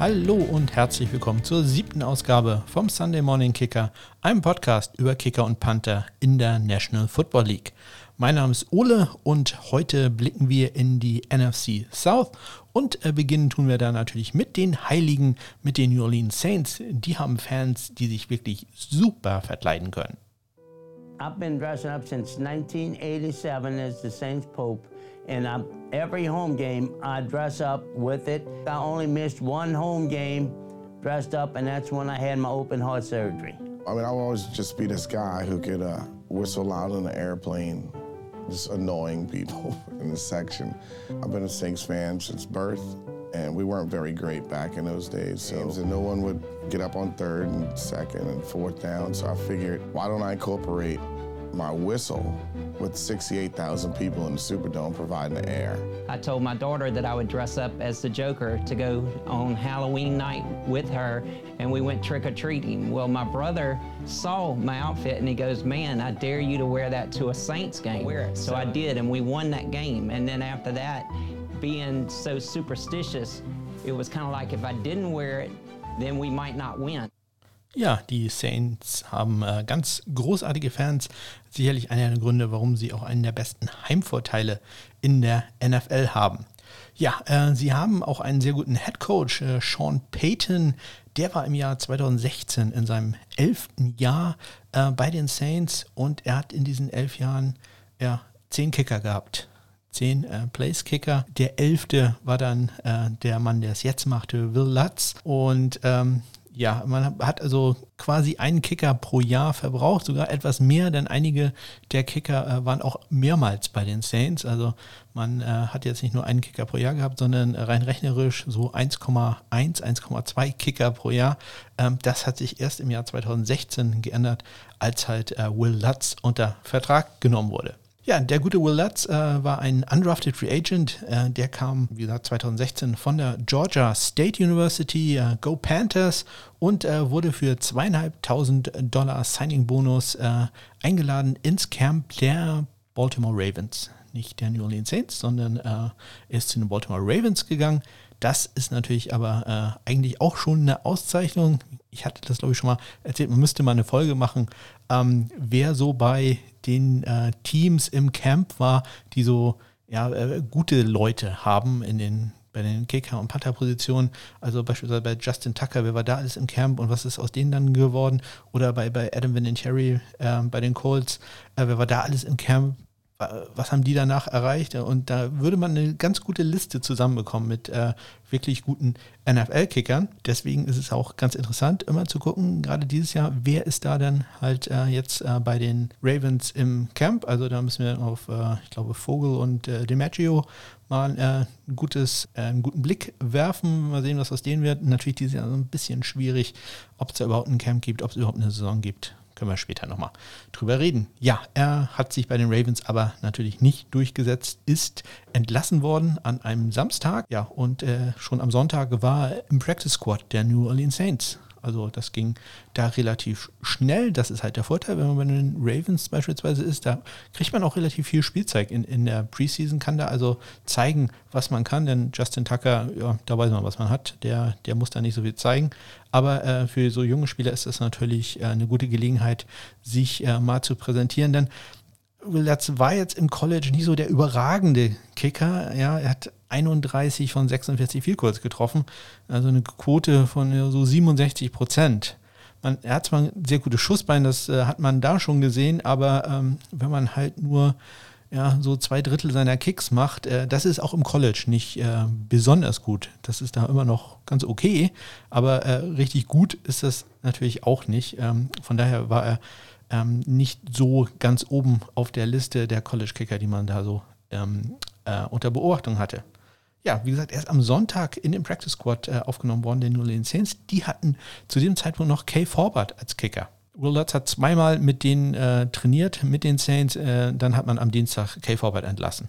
Hallo und herzlich willkommen zur siebten Ausgabe vom Sunday Morning Kicker, einem Podcast über Kicker und Panther in der National Football League. Mein Name ist Ole und heute blicken wir in die NFC South und äh, beginnen tun wir da natürlich mit den Heiligen, mit den New Orleans Saints. Die haben Fans, die sich wirklich super verkleiden können. I've been dressing up since 1987 as the Saints Pope. and I'm, every home game I dress up with it. I only missed one home game dressed up, and that's when I had my open heart surgery. I mean, I'll always just be this guy who could uh, whistle loud in the airplane, just annoying people in the section. I've been a Saints fan since birth, and we weren't very great back in those days. So and no one would get up on third and second and fourth down. So I figured, why don't I incorporate my whistle with 68,000 people in the Superdome providing the air. I told my daughter that I would dress up as the Joker to go on Halloween night with her, and we went trick or treating. Well, my brother saw my outfit and he goes, Man, I dare you to wear that to a Saints game. Wear it. So, so I did, and we won that game. And then after that, being so superstitious, it was kind of like if I didn't wear it, then we might not win. Ja, die Saints haben äh, ganz großartige Fans. Sicherlich einer der Gründe, warum sie auch einen der besten Heimvorteile in der NFL haben. Ja, äh, sie haben auch einen sehr guten Head Coach, äh, Sean Payton. Der war im Jahr 2016 in seinem elften Jahr äh, bei den Saints und er hat in diesen elf Jahren ja, zehn Kicker gehabt zehn äh, Place-Kicker. Der elfte war dann äh, der Mann, der es jetzt machte, Will Lutz. Und ähm, ja, man hat also quasi einen Kicker pro Jahr verbraucht, sogar etwas mehr, denn einige der Kicker äh, waren auch mehrmals bei den Saints. Also man äh, hat jetzt nicht nur einen Kicker pro Jahr gehabt, sondern rein rechnerisch so 1,1, 1,2 Kicker pro Jahr. Ähm, das hat sich erst im Jahr 2016 geändert, als halt äh, Will Lutz unter Vertrag genommen wurde. Ja, der gute Will Lutz äh, war ein undrafted Free Agent. Äh, der kam, wie gesagt, 2016 von der Georgia State University, äh, Go Panthers, und äh, wurde für zweieinhalbtausend Dollar Signing-Bonus äh, eingeladen ins Camp der Baltimore Ravens. Nicht der New Orleans Saints, sondern äh, ist zu den Baltimore Ravens gegangen. Das ist natürlich aber eigentlich auch schon eine Auszeichnung. Ich hatte das, glaube ich, schon mal erzählt. Man müsste mal eine Folge machen, ähm, wer so bei den äh, Teams im Camp war, die so ja, äh, gute Leute haben in den bei den Kicker- und Panther-Positionen, also beispielsweise bei Justin Tucker, wer war da alles im Camp und was ist aus denen dann geworden? Oder bei, bei Adam Vinatieri äh, bei den Colts, äh, wer war da alles im Camp? Was haben die danach erreicht? Und da würde man eine ganz gute Liste zusammenbekommen mit äh, wirklich guten NFL-Kickern. Deswegen ist es auch ganz interessant, immer zu gucken, gerade dieses Jahr, wer ist da denn halt äh, jetzt äh, bei den Ravens im Camp? Also da müssen wir auf, äh, ich glaube, Vogel und äh, DiMaggio mal äh, ein gutes, einen guten Blick werfen. Mal sehen, was aus denen wird. Natürlich dieses Jahr so ein bisschen schwierig, ob es da überhaupt ein Camp gibt, ob es überhaupt eine Saison gibt. Können wir später nochmal drüber reden. Ja, er hat sich bei den Ravens aber natürlich nicht durchgesetzt, ist entlassen worden an einem Samstag. Ja, und äh, schon am Sonntag war er im Practice Squad der New Orleans Saints. Also das ging da relativ schnell. Das ist halt der Vorteil, wenn man bei den Ravens beispielsweise ist. Da kriegt man auch relativ viel Spielzeug in, in der Preseason, kann da also zeigen, was man kann. Denn Justin Tucker, ja, da weiß man, was man hat. Der, der muss da nicht so viel zeigen. Aber äh, für so junge Spieler ist das natürlich äh, eine gute Gelegenheit, sich äh, mal zu präsentieren. Denn Willards war jetzt im College nicht so der überragende Kicker. Ja, er hat 31 von 46 Vielkurs getroffen, also eine Quote von so 67 Prozent. Man, er hat zwar ein sehr gutes Schussbein, das äh, hat man da schon gesehen, aber ähm, wenn man halt nur ja, so zwei Drittel seiner Kicks macht, äh, das ist auch im College nicht äh, besonders gut. Das ist da immer noch ganz okay, aber äh, richtig gut ist das natürlich auch nicht. Ähm, von daher war er ähm, nicht so ganz oben auf der Liste der College-Kicker, die man da so ähm, äh, unter Beobachtung hatte. Ja, wie gesagt, erst am Sonntag in dem Practice Squad äh, aufgenommen worden, den New Orleans Saints. Die hatten zu dem Zeitpunkt noch Kay Forbert als Kicker. Will Lutz hat zweimal mit denen äh, trainiert, mit den Saints. Äh, dann hat man am Dienstag Kay Forbert entlassen.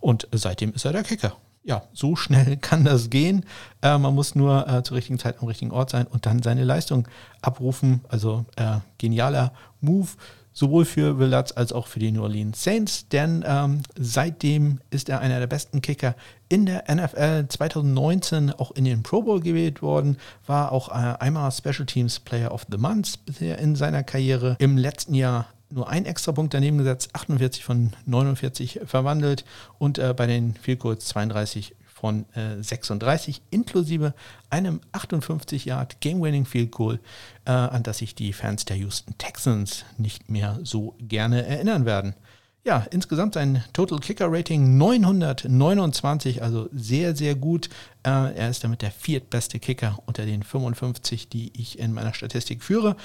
Und seitdem ist er der Kicker ja, so schnell kann das gehen. Äh, man muss nur äh, zur richtigen Zeit am richtigen Ort sein und dann seine Leistung abrufen. Also äh, genialer Move. Sowohl für Will Lutz als auch für die New Orleans Saints, denn ähm, seitdem ist er einer der besten Kicker in der NFL. 2019 auch in den Pro Bowl gewählt worden, war auch äh, einmal Special Teams Player of the Month bisher in seiner Karriere. Im letzten Jahr nur ein extra Punkt daneben gesetzt, 48 von 49 verwandelt und äh, bei den Field Goals 32 von äh, 36 inklusive einem 58 Yard Game-Winning Field Goal, äh, an das sich die Fans der Houston Texans nicht mehr so gerne erinnern werden. Ja, insgesamt sein Total Kicker Rating 929, also sehr, sehr gut. Äh, er ist damit der viertbeste Kicker unter den 55, die ich in meiner Statistik führe.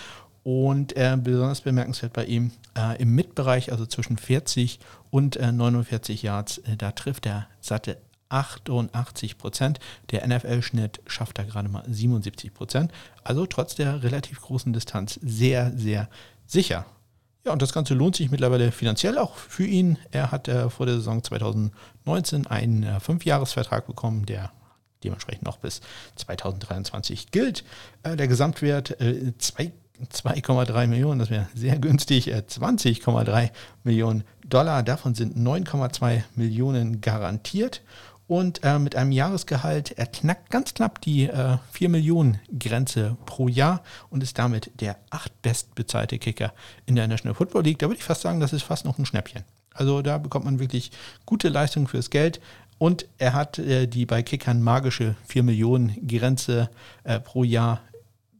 Und äh, besonders bemerkenswert bei ihm äh, im Mitbereich, also zwischen 40 und äh, 49 Yards, äh, da trifft er satte 88 Prozent. Der NFL-Schnitt schafft er gerade mal 77 Prozent. Also trotz der relativ großen Distanz sehr, sehr sicher. Ja, und das Ganze lohnt sich mittlerweile finanziell auch für ihn. Er hat äh, vor der Saison 2019 einen äh, Fünfjahresvertrag bekommen, der dementsprechend noch bis 2023 gilt. Äh, der Gesamtwert äh, 2,3 Millionen, das wäre sehr günstig, 20,3 äh, Millionen Dollar. Davon sind 9,2 Millionen garantiert und äh, mit einem Jahresgehalt, er knackt ganz knapp die äh, 4 Millionen Grenze pro Jahr und ist damit der acht bestbezahlte Kicker in der National Football League. Da würde ich fast sagen, das ist fast noch ein Schnäppchen. Also da bekommt man wirklich gute Leistung fürs Geld. Und er hat äh, die bei Kickern magische 4 Millionen Grenze äh, pro Jahr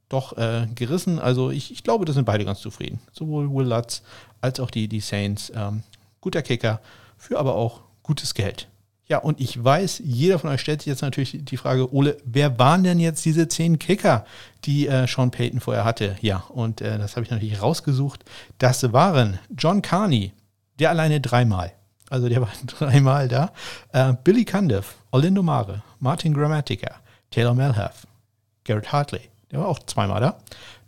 doch äh, gerissen. Also ich, ich, glaube, da sind beide ganz zufrieden. Sowohl Will Lutz als auch die, die Saints. Ähm, guter Kicker für aber auch gutes Geld. Ja, und ich weiß, jeder von euch stellt sich jetzt natürlich die Frage, Ole, wer waren denn jetzt diese zehn Kicker, die äh, Sean Payton vorher hatte? Ja, und äh, das habe ich natürlich rausgesucht. Das waren John Carney, der alleine dreimal. Also der war dreimal da. Äh, Billy Cundiff, Orlando Mare, Martin Grammatica, Taylor Melhoff, Garrett Hartley, der war auch zweimal da.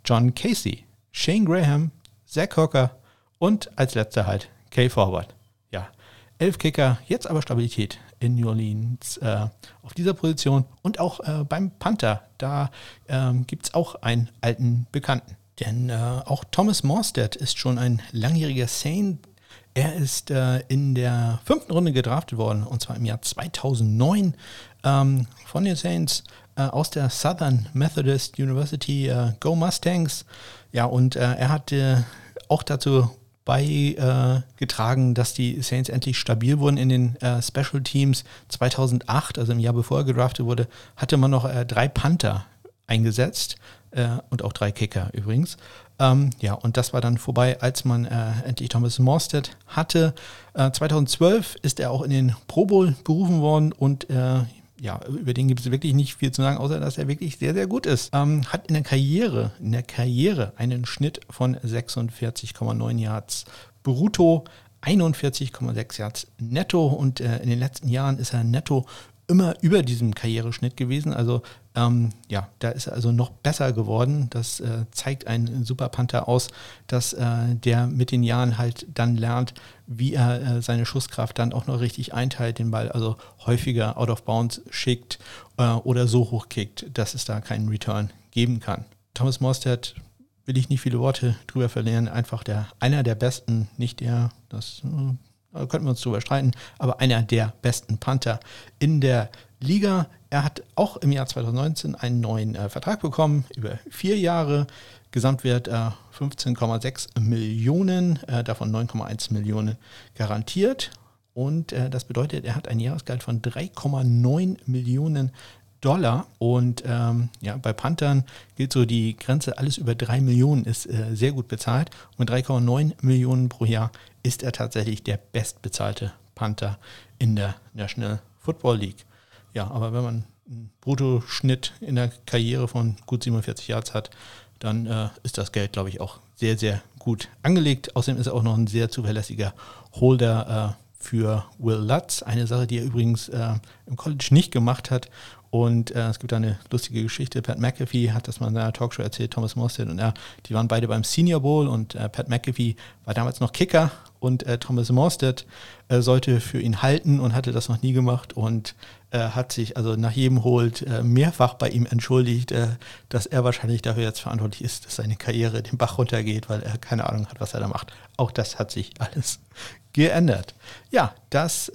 John Casey, Shane Graham, Zach Hooker und als letzter halt Kay Forward. Ja, elf Kicker, jetzt aber Stabilität in New Orleans äh, auf dieser Position und auch äh, beim Panther. Da ähm, gibt es auch einen alten Bekannten. Denn äh, auch Thomas Morstead ist schon ein langjähriger Saint. Er ist äh, in der fünften Runde gedraftet worden, und zwar im Jahr 2009 ähm, von den Saints äh, aus der Southern Methodist University. Äh, Go Mustangs. Ja, und er hat auch dazu beigetragen, äh, dass die Saints endlich stabil wurden in den äh, Special Teams. 2008, also im Jahr bevor er gedraftet wurde, hatte man noch äh, drei Panther eingesetzt äh, und auch drei Kicker übrigens. Ähm, ja, und das war dann vorbei, als man äh, endlich Thomas Morstead hatte. 2012 äh, ist er auch in den Pro Bowl berufen worden und ja, über den gibt es wirklich nicht viel zu sagen, außer dass er wirklich sehr, sehr gut ist. Ähm, hat in der Karriere, in der Karriere einen Schnitt von 46,9 Yards brutto, 41,6 Yards netto und äh, in den letzten Jahren ist er netto immer über diesem Karriereschnitt gewesen. Also ähm, ja, da ist er also noch besser geworden. Das äh, zeigt ein Super Panther aus, dass äh, der mit den Jahren halt dann lernt, wie er äh, seine Schusskraft dann auch noch richtig einteilt, den Ball also häufiger out of bounds schickt äh, oder so hoch kickt, dass es da keinen Return geben kann. Thomas Morstead will ich nicht viele Worte drüber verlieren, einfach der einer der besten, nicht der, das äh, da könnten wir uns drüber streiten, aber einer der besten Panther in der Liga. Er hat auch im Jahr 2019 einen neuen äh, Vertrag bekommen, über vier Jahre. Gesamtwert äh, 15,6 Millionen, äh, davon 9,1 Millionen garantiert. Und äh, das bedeutet, er hat ein Jahresgehalt von 3,9 Millionen Dollar. Und ähm, ja, bei Panthern gilt so die Grenze, alles über 3 Millionen ist äh, sehr gut bezahlt. Und mit 3,9 Millionen pro Jahr ist er tatsächlich der bestbezahlte Panther in der National Football League. Ja, aber wenn man einen Bruttoschnitt in der Karriere von gut 47 Yards hat, dann äh, ist das Geld, glaube ich, auch sehr, sehr gut angelegt. Außerdem ist er auch noch ein sehr zuverlässiger Holder äh, für Will Lutz. Eine Sache, die er übrigens äh, im College nicht gemacht hat. Und äh, es gibt da eine lustige Geschichte. Pat McAfee hat das mal in einer Talkshow erzählt, Thomas Morstead und er, die waren beide beim Senior Bowl und äh, Pat McAfee war damals noch Kicker und äh, Thomas Morstead äh, sollte für ihn halten und hatte das noch nie gemacht und äh, hat sich also nach jedem Holt äh, mehrfach bei ihm entschuldigt, dass er wahrscheinlich dafür jetzt verantwortlich ist, dass seine Karriere den Bach runtergeht, weil er keine Ahnung hat, was er da macht. Auch das hat sich alles geändert. Ja, das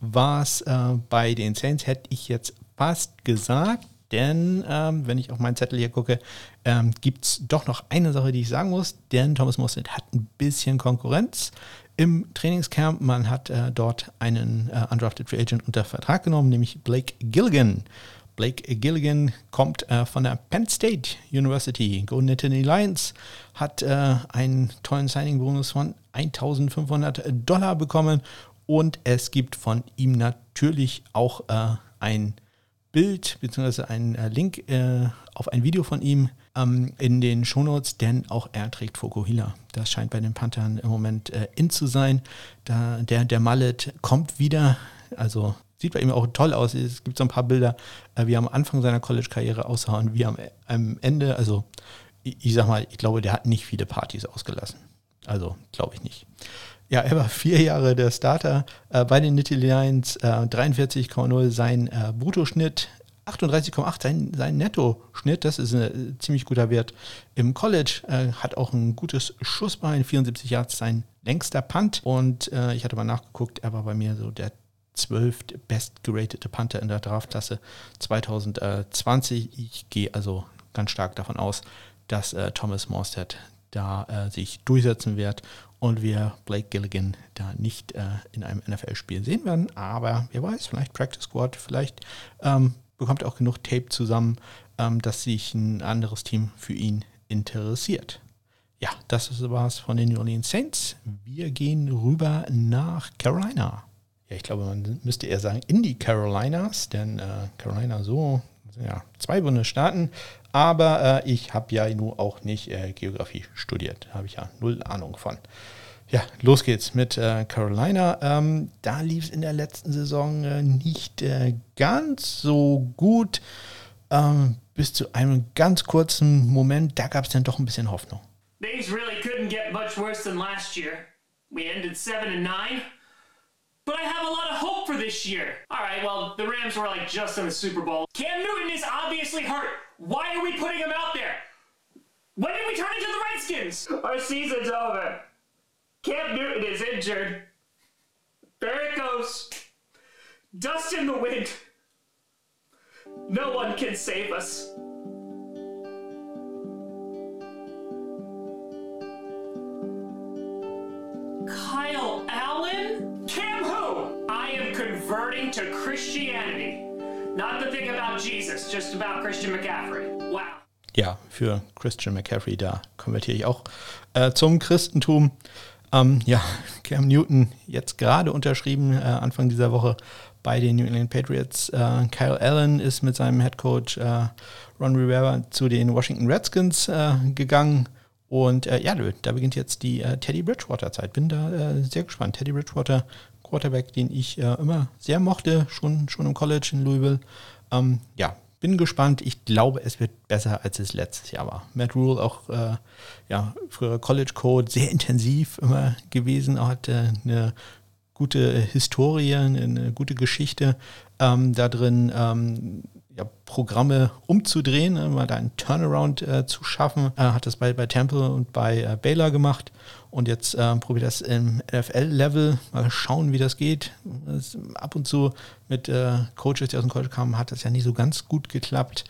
war es bei den Saints. Hätte ich jetzt fast gesagt, denn ähm, wenn ich auf meinen Zettel hier gucke, ähm, gibt es doch noch eine Sache, die ich sagen muss, denn Thomas Mostert hat ein bisschen Konkurrenz im Trainingscamp. Man hat äh, dort einen äh, Undrafted Free Agent unter Vertrag genommen, nämlich Blake Gilligan. Blake Gilligan kommt äh, von der Penn State University. Golden Nittany Lions hat äh, einen tollen Signing-Bonus von 1500 Dollar bekommen und es gibt von ihm natürlich auch äh, ein Bild bzw. einen äh, Link äh, auf ein Video von ihm ähm, in den Shownotes, denn auch er trägt Fokuhila. Das scheint bei den Panthern im Moment äh, in zu sein. Da, der, der Mallet kommt wieder, also sieht bei ihm auch toll aus. Es gibt so ein paar Bilder, äh, wie er am Anfang seiner College-Karriere aussah und wie am, am Ende, also ich, ich sag mal, ich glaube, der hat nicht viele Partys ausgelassen. Also glaube ich nicht. Ja, er war vier Jahre der Starter äh, bei den Nittany Lions, äh, 43,0 sein äh, Bruttoschnitt, 38,8 sein, sein Netto-Schnitt, das ist ein ziemlich guter Wert. Im College äh, hat auch ein gutes Schussbein, 74 Yards sein längster Punt und äh, ich hatte mal nachgeguckt, er war bei mir so der zwölft bestgeratete Panther in der Draftklasse 2020. Ich gehe also ganz stark davon aus, dass äh, Thomas Morstead da äh, sich durchsetzen wird und wir Blake Gilligan da nicht äh, in einem NFL-Spiel sehen werden. Aber wer weiß, vielleicht Practice Squad, vielleicht ähm, bekommt er auch genug Tape zusammen, ähm, dass sich ein anderes Team für ihn interessiert. Ja, das war es von den New Orleans Saints. Wir gehen rüber nach Carolina. Ja, ich glaube, man müsste eher sagen in die Carolinas, denn äh, Carolina so, ja, zwei Bundesstaaten. Aber äh, ich habe ja nur auch nicht äh, Geografie studiert. Habe ich ja null Ahnung von. Ja, los geht's mit äh, Carolina. Ähm, da lief es in der letzten Saison äh, nicht äh, ganz so gut. Ähm, bis zu einem ganz kurzen Moment, da gab es dann doch ein bisschen Hoffnung. Things really couldn't get much worse than last year. We ended 7 and 9. But I have a lot of hope for this year. All right, well, the Rams were like just in the Super Bowl. Cam Newton is obviously hurt. Why are we putting him out there? When did we turn into the Redskins? Our season's over. Cam Newton is injured. There it goes. Dust in the wind. No one can save us. Converting to Christianity. Not the thing about Jesus, just about Christian McCaffrey. Wow. Ja, für Christian McCaffrey, da konvertiere ich auch äh, zum Christentum. Ähm, ja, Cam Newton jetzt gerade unterschrieben, äh, Anfang dieser Woche bei den New England Patriots. Äh, Kyle Allen ist mit seinem Head Coach äh, Ron Rivera zu den Washington Redskins äh, gegangen. Und äh, ja, da beginnt jetzt die äh, Teddy Bridgewater-Zeit. Bin da sehr gespannt. Teddy Bridgewater, Quarterback, den ich immer sehr mochte, schon, schon im College in Louisville. Ähm, ja, bin gespannt. Ich glaube, es wird besser, als es letztes Jahr war. Matt Rule, auch äh, ja, früher College Code, sehr intensiv immer gewesen, hat äh, eine gute Historie, eine gute Geschichte ähm, da drin. Ähm, ja, Programme umzudrehen, äh, mal da einen Turnaround äh, zu schaffen. Er hat das bei, bei Temple und bei äh, Baylor gemacht und jetzt äh, probiert das im NFL-Level. Mal schauen, wie das geht. Das ab und zu mit äh, Coaches, die aus dem College kamen, hat das ja nicht so ganz gut geklappt.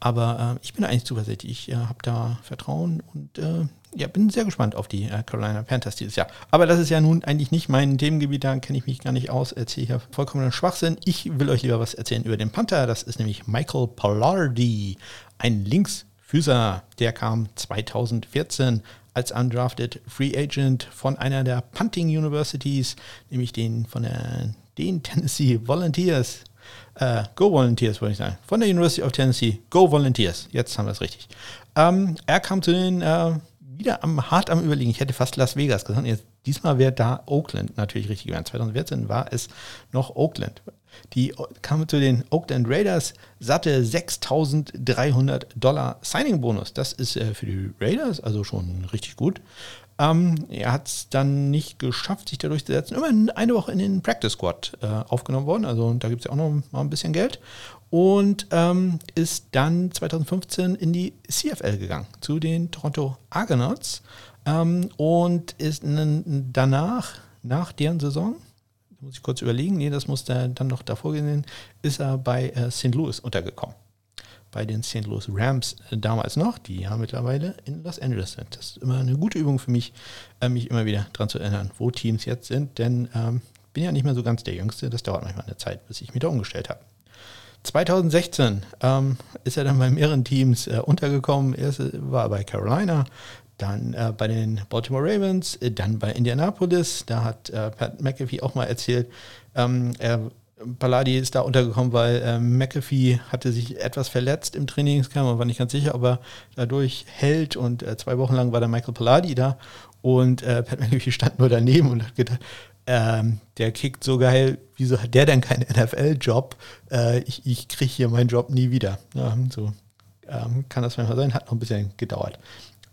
Aber äh, ich bin eigentlich zuversichtlich. Ich äh, habe da Vertrauen und äh, ja, bin sehr gespannt auf die äh, Carolina Panthers dieses Jahr. Aber das ist ja nun eigentlich nicht mein Themengebiet, da kenne ich mich gar nicht aus, erzähle hier vollkommenen Schwachsinn. Ich will euch lieber was erzählen über den Panther. Das ist nämlich Michael Pollardi, ein Linksfüßer. Der kam 2014 als undrafted Free Agent von einer der Punting Universities, nämlich den von der, den Tennessee Volunteers. Äh, Go Volunteers, wollte ich sagen. Von der University of Tennessee. Go Volunteers. Jetzt haben wir es richtig. Ähm, er kam zu den äh, wieder am, hart am Überlegen. Ich hätte fast Las Vegas gesagt. Jetzt, diesmal wäre da Oakland natürlich richtig gewesen. 2014 war es noch Oakland. Die kamen zu den Oakland Raiders, satte 6.300 Dollar Signing-Bonus. Das ist äh, für die Raiders also schon richtig gut. Ähm, er hat es dann nicht geschafft, sich da durchzusetzen. Immerhin eine Woche in den Practice Squad äh, aufgenommen worden. Also da gibt es ja auch noch mal ein bisschen Geld. Und ähm, ist dann 2015 in die CFL gegangen, zu den Toronto Argonauts. Ähm, und ist danach, nach deren Saison, muss ich kurz überlegen, nee, das muss dann noch davor gehen, ist er bei äh, St. Louis untergekommen. Bei den St. Louis Rams äh, damals noch, die ja mittlerweile in Los Angeles sind. Das ist immer eine gute Übung für mich, äh, mich immer wieder daran zu erinnern, wo Teams jetzt sind, denn ähm, bin ja nicht mehr so ganz der Jüngste. Das dauert manchmal eine Zeit, bis ich mich da umgestellt habe. 2016 ähm, ist er dann bei mehreren Teams äh, untergekommen. Erst war bei Carolina, dann äh, bei den Baltimore Ravens, äh, dann bei Indianapolis. Da hat äh, Pat McAfee auch mal erzählt, ähm, er, Palladi ist da untergekommen, weil äh, McAfee hatte sich etwas verletzt im Trainingscamp und war nicht ganz sicher, ob er dadurch hält. Und äh, zwei Wochen lang war der Michael Palladi da und äh, Pat McAfee stand nur daneben und hat gedacht, ähm, der kickt so geil, wieso hat der denn keinen NFL-Job? Äh, ich ich kriege hier meinen Job nie wieder. Ja, so ähm, kann das manchmal sein, hat noch ein bisschen gedauert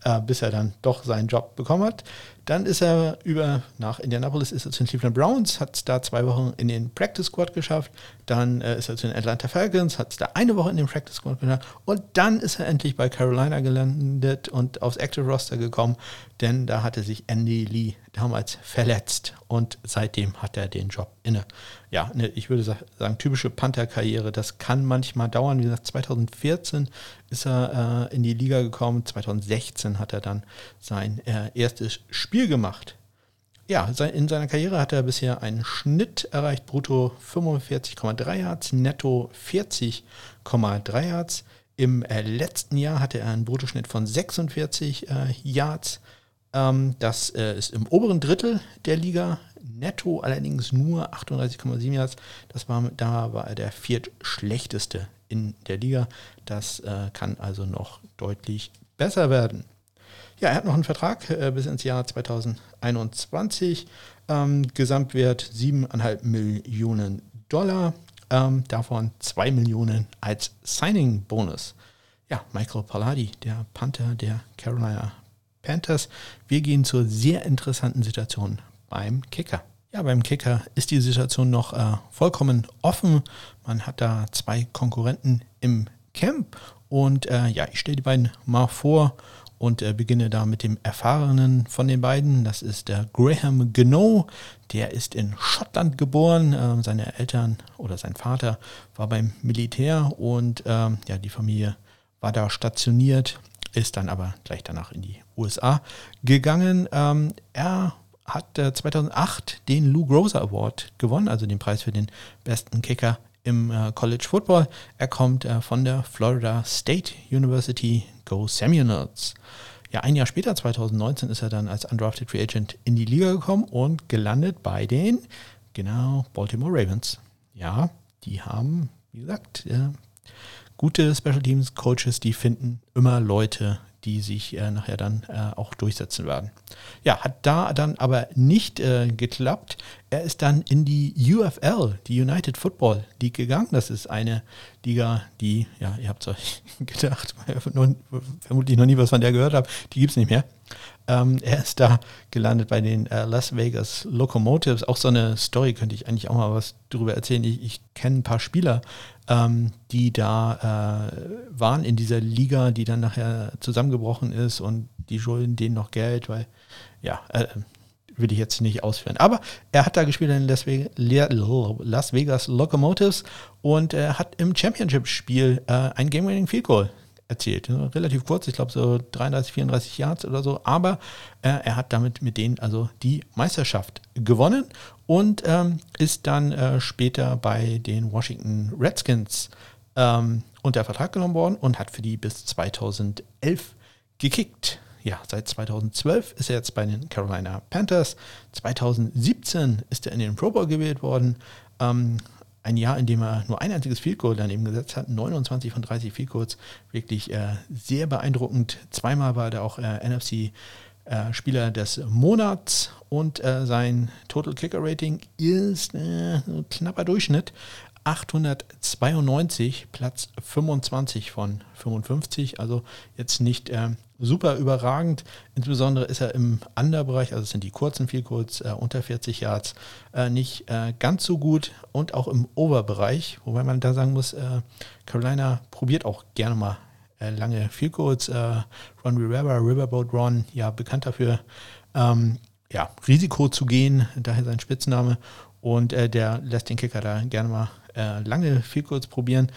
äh, bis er dann doch seinen Job bekommen hat. Dann ist er über nach Indianapolis, ist er zu den Cleveland Browns, hat es da zwei Wochen in den Practice Squad geschafft. Dann äh, ist er zu den Atlanta Falcons, hat es da eine Woche in den Practice Squad geschafft. Und dann ist er endlich bei Carolina gelandet und aufs Active Roster gekommen, denn da hatte sich Andy Lee damals verletzt und seitdem hat er den Job inne. Ja, ne, ich würde sagen, typische Panther-Karriere, das kann manchmal dauern. Wie gesagt, 2014 ist er äh, in die Liga gekommen, 2016 hat er dann sein äh, erstes Spiel gemacht. Ja, in seiner Karriere hat er bisher einen Schnitt erreicht, brutto 45,3 Yards, netto 40,3 Yards. Im äh, letzten Jahr hatte er einen Bruttoschnitt von 46 äh, Yards. Ähm, das äh, ist im oberen Drittel der Liga. Netto allerdings nur 38,7 Yards. Das war, da war er der viertschlechteste in der Liga. Das äh, kann also noch deutlich besser werden. Ja, er hat noch einen Vertrag äh, bis ins Jahr 2021. Ähm, Gesamtwert 7,5 Millionen Dollar. Ähm, davon 2 Millionen als Signing-Bonus. Ja, Michael Palladi, der Panther der Carolina Panthers. Wir gehen zur sehr interessanten Situation beim Kicker. Ja, beim Kicker ist die Situation noch äh, vollkommen offen. Man hat da zwei Konkurrenten im Camp und äh, ja, ich stelle die beiden mal vor und äh, beginne da mit dem erfahrenen von den beiden. Das ist der Graham Gno. Der ist in Schottland geboren. Ähm, seine Eltern oder sein Vater war beim Militär und ähm, ja, die Familie war da stationiert ist dann aber gleich danach in die USA gegangen. Ähm, er hat äh, 2008 den Lou Groza Award gewonnen, also den Preis für den besten Kicker im äh, College Football. Er kommt äh, von der Florida State University Go Seminoles. Ja, ein Jahr später, 2019, ist er dann als Undrafted Free Agent in die Liga gekommen und gelandet bei den, genau, Baltimore Ravens. Ja, die haben, wie gesagt, äh, gute Special Teams Coaches, die finden immer Leute, die sich äh, nachher dann äh, auch durchsetzen werden. Ja, hat da dann aber nicht äh, geklappt. Er ist dann in die UFL, die United Football League gegangen. Das ist eine Liga, die, ja, ihr habt es euch gedacht, vermutlich noch nie was von der gehört habt, die gibt es nicht mehr. Ähm, er ist da gelandet bei den äh, Las Vegas Locomotives. Auch so eine Story könnte ich eigentlich auch mal was darüber erzählen. Ich, ich kenne ein paar Spieler, ähm, die da äh, waren in dieser Liga, die dann nachher zusammengebrochen ist und die schulden denen noch Geld, weil, ja, äh, will ich jetzt nicht ausführen. Aber er hat da gespielt in Las Vegas, Las Vegas Locomotives und hat im Championship-Spiel äh, ein Game-Winning Field Goal erzielt. Relativ kurz, ich glaube so 33, 34 Yards oder so, aber äh, er hat damit mit denen also die Meisterschaft gewonnen und ähm, ist dann äh, später bei den Washington Redskins ähm, unter Vertrag genommen worden und hat für die bis 2011 gekickt. Ja, seit 2012 ist er jetzt bei den Carolina Panthers. 2017 ist er in den Pro Bowl gewählt worden. Ähm, ein Jahr, in dem er nur ein einziges Field Goal daneben gesetzt hat, 29 von 30 Field Goals, wirklich äh, sehr beeindruckend. Zweimal war er auch äh, NFC äh, Spieler des Monats und äh, sein Total Kicker Rating ist äh, ein knapper Durchschnitt. 892, Platz 25 von 55. Also jetzt nicht äh, super überragend. Insbesondere ist er im Underbereich, also es sind die kurzen viel kurz äh, unter 40 Yards, äh, nicht äh, ganz so gut und auch im Overbereich, wobei man da sagen muss, äh, Carolina probiert auch gerne mal äh, lange viel kurz. Ron Rivera, Riverboat Ron, ja bekannt dafür, ähm, ja, Risiko zu gehen, daher sein Spitzname. Und der lässt den Kicker da gerne mal äh, lange viel kurz probieren.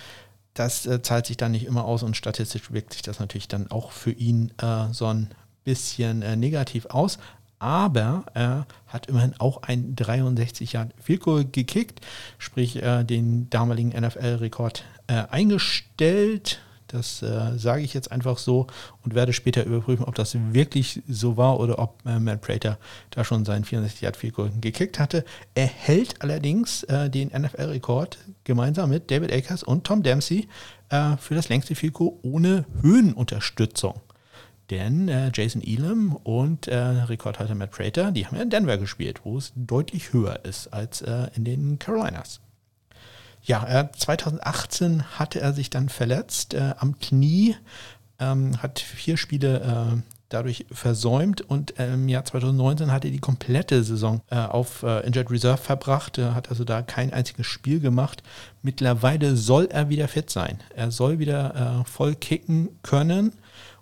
Das äh, zahlt sich dann nicht immer aus und statistisch wirkt sich das natürlich dann auch für ihn äh, so ein bisschen äh, negativ aus. Aber er hat immerhin auch ein 63 Yard Field Goal gekickt, sprich äh, den damaligen NFL-Rekord äh, eingestellt. Das äh, sage ich jetzt einfach so und werde später überprüfen, ob das wirklich so war oder ob äh, Matt Prater da schon seinen 64 Yard Field Goal gekickt hatte. Er hält allerdings äh, den NFL-Rekord gemeinsam mit David Akers und Tom Dempsey äh, für das längste Field Goal ohne Höhenunterstützung. Denn äh, Jason Elam und äh, Rekordhalter Matt Prater, die haben ja in Denver gespielt, wo es deutlich höher ist als in den Carolinas. Ja, 2018 hatte er sich dann verletzt äh, am Knie, ähm, hat vier Spiele äh, dadurch versäumt und im Jahr 2019 hat er die komplette Saison äh, auf äh, Injured Reserve verbracht, er hat also da kein einziges Spiel gemacht. Mittlerweile soll er wieder fit sein. Er soll wieder äh, voll kicken können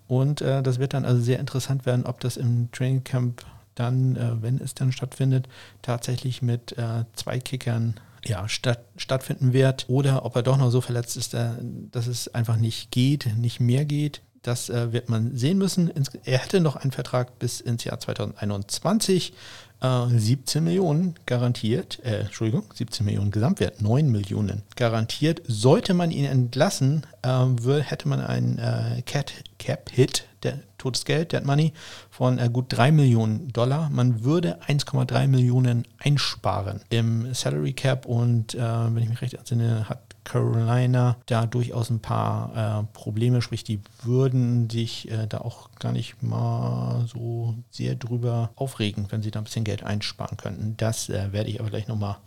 und äh, das wird dann also sehr interessant werden, ob das im Training Camp dann, äh, wenn es dann stattfindet, tatsächlich mit äh, zwei Kickern ja, statt, stattfinden wird oder ob er doch noch so verletzt ist, äh, dass es einfach nicht geht, nicht mehr geht. Das äh, wird man sehen müssen. Er hätte noch einen Vertrag bis ins Jahr 2021. Äh, 17 Millionen garantiert, äh, Entschuldigung, 17 Millionen Gesamtwert, 9 Millionen garantiert. Sollte man ihn entlassen, äh, hätte man einen äh, Cap-Hit, der totes Geld, Dead Money, von äh, gut 3 Millionen Dollar. Man würde 1,3 Millionen einsparen im Salary Cap und äh, wenn ich mich recht entsinne, hat Carolina da durchaus ein paar äh, Probleme, sprich die würden sich äh, da auch gar nicht mal so sehr drüber aufregen, wenn sie da ein bisschen Geld einsparen könnten. Das äh, werde ich aber gleich nochmal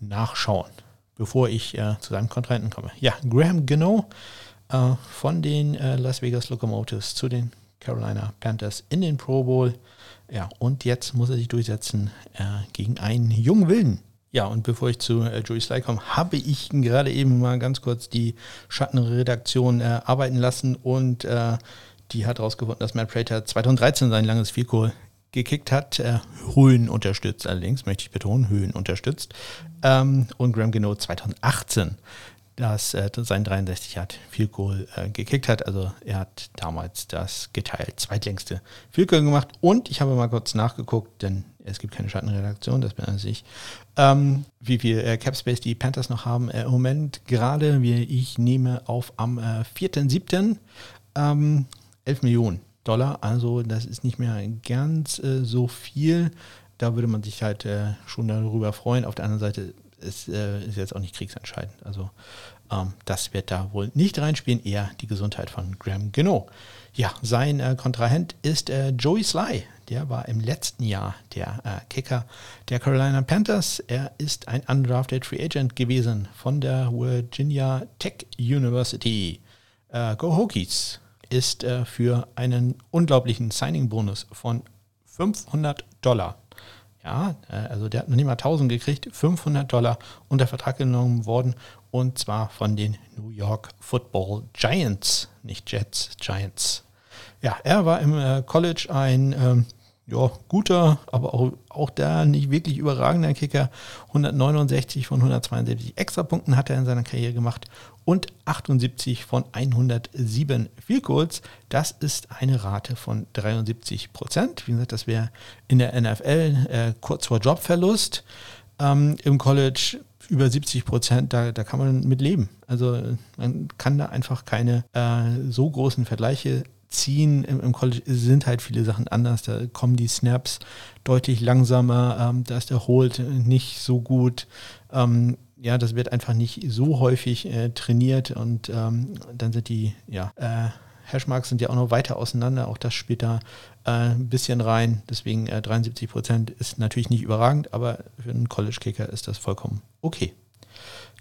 nachschauen, bevor ich äh, zu seinem Kontrahenten komme. Ja, Graham Gino äh, von den Las Vegas Locomotives zu den Carolina Panthers in den Pro Bowl. Ja, und jetzt muss er sich durchsetzen gegen einen jungen Wilden. Ja, und bevor ich zu äh, Joey Sly komme, habe ich gerade eben mal ganz kurz die Schattenredaktion äh, arbeiten lassen und äh, die hat herausgefunden, dass Matt Prater 2013 sein langes Vielkohl gekickt hat, äh, Höhen unterstützt allerdings, möchte ich betonen, Höhen unterstützt. Ähm, und Graham Geno 2018 das äh, sein 63 hat viel Goal äh, gekickt hat. Also er hat damals das geteilt zweitlängste Field Goal gemacht. Und ich habe mal kurz nachgeguckt, denn es gibt keine Schattenredaktion, das bin also ich. Ähm, wie viel äh, Cap Space die Panthers noch haben äh, im Moment gerade, wie ich nehme auf am äh, 4.7. Ähm, 11 Millionen Dollar. Also das ist nicht mehr ganz äh, so viel. Da würde man sich halt äh, schon darüber freuen. Auf der anderen Seite ist, äh, ist jetzt auch nicht kriegsentscheidend. Also ähm, das wird da wohl nicht reinspielen, eher die Gesundheit von Graham Geno. Ja, sein äh, Kontrahent ist äh, Joey Sly. Der war im letzten Jahr der äh, Kicker der Carolina Panthers. Er ist ein undrafted Free Agent gewesen von der Virginia Tech University. Äh, Go Hokies ist äh, für einen unglaublichen Signing-Bonus von 500 Dollar ja, äh, also der hat noch nicht mal 1000 gekriegt, 500 Dollar unter Vertrag genommen worden und zwar von den New York Football Giants, nicht Jets, Giants. Ja, er war im äh, College ein ähm, ja, guter, aber auch, auch da nicht wirklich überragender Kicker. 169 von 172 Extrapunkten hat er in seiner Karriere gemacht und 78 von 107 Field Goals. Das ist eine Rate von 73 Prozent. Wie gesagt, das wäre in der NFL äh, kurz vor Jobverlust. Ähm, Im College über 70 Prozent, da, da kann man mit leben. Also man kann da einfach keine äh, so großen Vergleiche ziehen. Im, Im, College sind halt viele Sachen anders. Da kommen die Snaps deutlich langsamer, ähm, da ist der Hold nicht so gut. Ähm, ja, das wird einfach nicht so häufig äh, trainiert und ähm, dann sind die, ja, äh, Hashmarks sind ja auch noch weiter auseinander. Auch das spielt da äh, ein bisschen rein. Deswegen 73 äh, Prozent ist natürlich nicht überragend, aber für einen College-Kicker ist das vollkommen okay.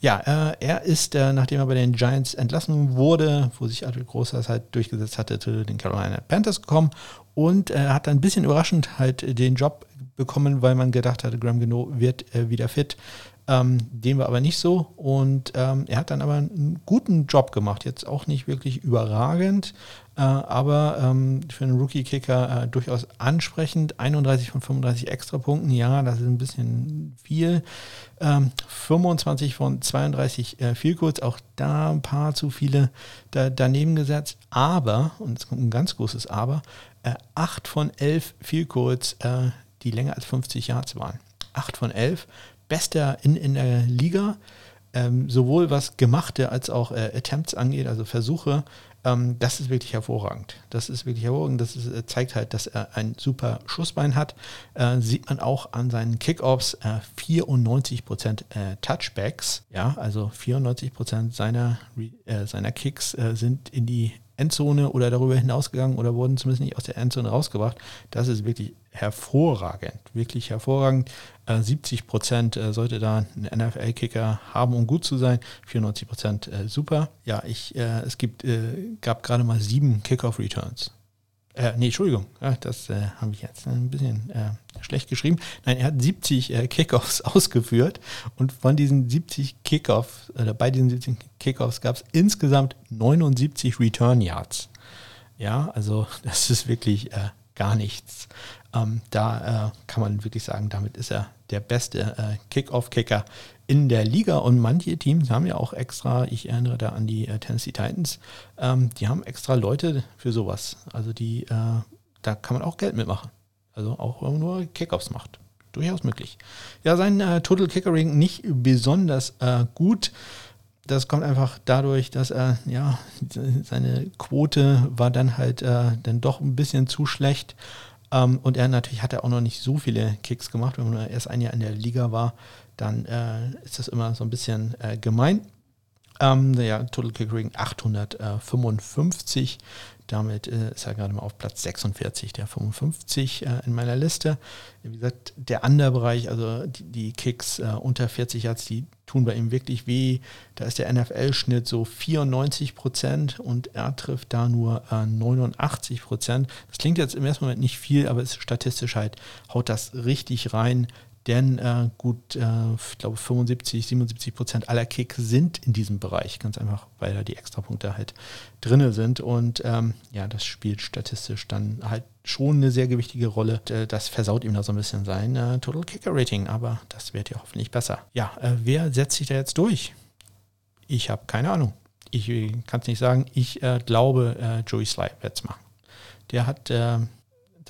Ja, äh, er ist, äh, nachdem er bei den Giants entlassen wurde, wo sich Adrian Großers halt durchgesetzt hatte, zu den Carolina Panthers gekommen und hat dann ein bisschen überraschend halt den Job bekommen, weil man gedacht hatte, Graham Geno wird äh, wieder fit. Ähm, dem war aber nicht so und ähm, er hat dann aber einen guten Job gemacht. Jetzt auch nicht wirklich überragend, äh, aber ähm, für einen Rookie-Kicker äh, durchaus ansprechend. 31 von 35 Extrapunkten, ja, das ist ein bisschen viel. 25 ähm, von 32 äh, Vielkurz, auch da ein paar zu viele da, daneben gesetzt. Aber, und es kommt ein ganz großes Aber, äh, 8 von 11 Vielkurz, äh, die länger als 50 Yards waren. 8 von 11 Bester in, in der Liga, ähm, sowohl was gemachte als auch äh, Attempts angeht, also Versuche. Ähm, das ist wirklich hervorragend. Das ist wirklich hervorragend. Das ist, äh, zeigt halt, dass er ein super Schussbein hat. Äh, sieht man auch an seinen Kickoffs äh, 94% äh, Touchbacks. Ja, also 94% seiner, äh, seiner Kicks sind in die Endzone oder darüber hinausgegangen oder wurden zumindest nicht aus der Endzone rausgebracht. Das ist wirklich hervorragend, wirklich hervorragend. Äh, 70 Prozent äh, sollte da ein NFL-Kicker haben, um gut zu sein. 94 Prozent äh, super. Ja, ich, äh, es gibt, äh, gab gerade mal sieben Kickoff-Returns. Äh, nee, Entschuldigung, das äh, habe ich jetzt ein bisschen äh, schlecht geschrieben. Nein, er hat 70 äh, Kickoffs ausgeführt und von diesen 70 Kickoffs, oder bei diesen 70 Kickoffs gab es insgesamt 79 Return Yards. Ja, also das ist wirklich äh, gar nichts. Ähm, da äh, kann man wirklich sagen, damit ist er der beste äh, Kickoff-Kicker in der Liga. Und manche Teams haben ja auch extra, ich erinnere da an die äh, Tennessee Titans, ähm, die haben extra Leute für sowas. Also die, äh, da kann man auch Geld mitmachen. Also auch wenn man nur Kickoffs macht. Durchaus möglich. Ja, sein äh, Total Kickering nicht besonders äh, gut das kommt einfach dadurch, dass er, ja, seine Quote war dann halt äh, dann doch ein bisschen zu schlecht. Ähm, und er natürlich hat er auch noch nicht so viele Kicks gemacht. Wenn man erst ein Jahr in der Liga war, dann äh, ist das immer so ein bisschen äh, gemein. Ähm, ja, Total Kick Rating 855. Damit äh, ist er gerade mal auf Platz 46 der 55 äh, in meiner Liste. Wie gesagt, der andere Bereich, also die, die Kicks äh, unter 40 Yards, die tun bei ihm wirklich weh. Da ist der NFL-Schnitt so 94 Prozent und er trifft da nur 89 äh, Prozent. Das klingt jetzt im ersten Moment nicht viel, aber ist statistisch halt, haut das richtig rein denn äh, gut, äh, ich glaube 75, 77 Prozent aller Kicks sind in diesem Bereich, ganz einfach, weil da die Extrapunkte halt drinne sind und ähm, ja, das spielt statistisch dann halt schon eine sehr gewichtige Rolle. Äh, das versaut ihm da so ein bisschen sein äh, Total Kicker Rating, aber das wird ja hoffentlich besser. Ja, äh, wer setzt sich da jetzt durch? Ich habe keine Ahnung. Ich kann es nicht sagen. Ich glaube, Joey Sly wird es machen. Der hat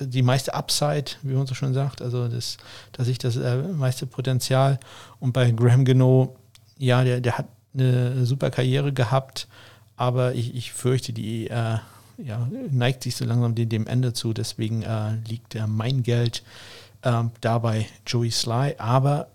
die meiste Upside, wie man so schon sagt, also das, dass ich das äh, meiste Potenzial. Und bei Graham Geno, ja, der, der hat eine super Karriere gehabt, aber ich, ich fürchte, die äh, ja, neigt sich so langsam dem, dem Ende zu. Deswegen äh, liegt äh, mein Geld ähm, dabei Joey Sly. Aber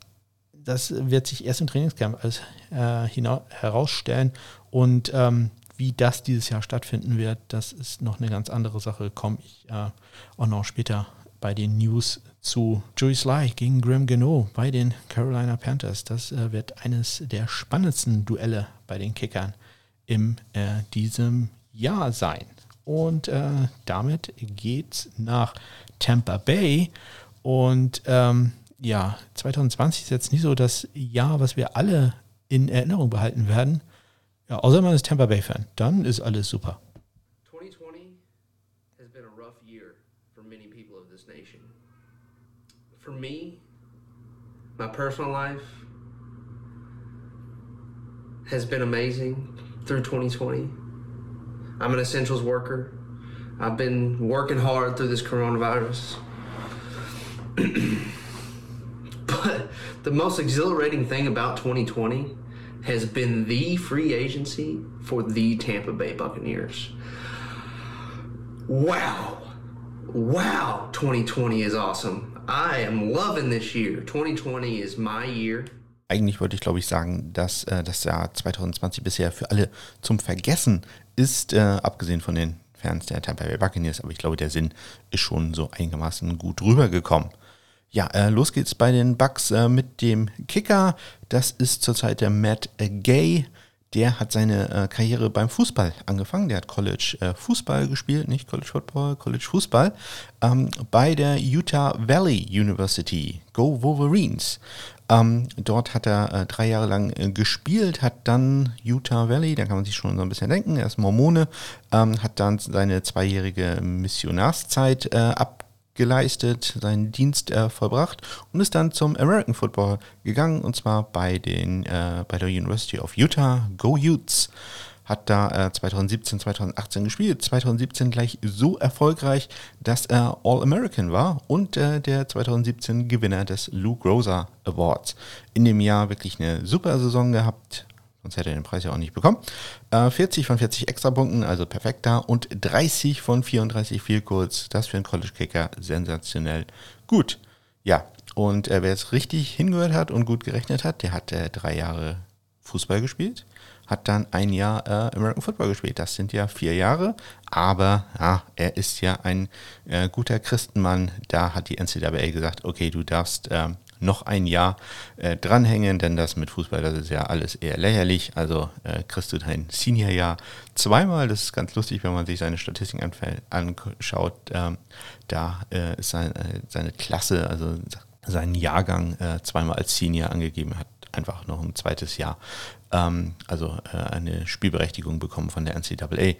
das wird sich erst im Trainingscamp als, äh, herausstellen. Und ähm, wie das dieses Jahr stattfinden wird, das ist noch eine ganz andere Sache. Komme ich äh, auch noch später bei den News zu Joey Sly gegen Graham Geno bei den Carolina Panthers. Das äh, wird eines der spannendsten Duelle bei den Kickern in äh, diesem Jahr sein. Und äh, damit es nach Tampa Bay. Und ähm, ja, 2020 ist jetzt nicht so das Jahr, was wir alle in Erinnerung behalten werden. Ja, außer man ist Tampa Bay-Fan. Dann ist alles super. 2020 has been a rough year for many people of this nation. For me, my personal life has been amazing through 2020. I'm an essentials worker. I've been working hard through this coronavirus. but the most exhilarating thing about 2020 has been the free agency for the Tampa Bay Buccaneers. Wow. Wow, 2020 is awesome. I am loving this year. 2020 is my year. Eigentlich wollte ich, glaube ich, sagen, dass äh, das Jahr 2020 bisher für alle zum Vergessen ist, äh, abgesehen von den Fans der Tampa Bay Buccaneers. Aber ich glaube, der Sinn ist schon so einigermaßen gut rübergekommen. Ja, äh, los geht's bei den Bucks äh, mit dem Kicker. Das ist zurzeit der Matt Gay. Der hat seine äh, Karriere beim Fußball angefangen. Der hat College äh, Fußball gespielt, nicht College Football, College Fußball, ähm, bei der Utah Valley University. Go Wolverines. Ähm, dort hat er äh, drei Jahre lang äh, gespielt, hat dann Utah Valley, da kann man sich schon so ein bisschen denken, er ist Mormone, ähm, hat dann seine zweijährige Missionarszeit äh, abgeleistet, seinen Dienst äh, vollbracht und ist dann zum American Football gegangen und zwar bei, den, äh, bei der University of Utah, Go Utes hat da äh, 2017, 2018 gespielt. 2017 gleich so erfolgreich, dass er All-American war und äh, der 2017 Gewinner des Lou Groza Awards. In dem Jahr wirklich eine super Saison gehabt. Sonst hätte er den Preis ja auch nicht bekommen. Äh, 40 von 40 Extrapunkten, also perfekt da. Und 30 von 34 viel kurz. Das für einen College-Kicker sensationell gut. Ja, und äh, wer jetzt richtig hingehört hat und gut gerechnet hat, der hat äh, drei Jahre Fußball gespielt hat dann ein Jahr äh, American Football gespielt. Das sind ja vier Jahre, aber ja, er ist ja ein äh, guter Christenmann. Da hat die NCAA gesagt, okay, du darfst äh, noch ein Jahr äh, dranhängen, denn das mit Fußball, das ist ja alles eher lächerlich. Also äh, kriegst du dein Seniorjahr zweimal. Das ist ganz lustig, wenn man sich seine Statistiken anschaut. Ähm, da äh, ist sein, äh, seine Klasse, also seinen Jahrgang äh, zweimal als Senior angegeben hat einfach noch ein zweites Jahr, ähm, also äh, eine Spielberechtigung bekommen von der NCAA.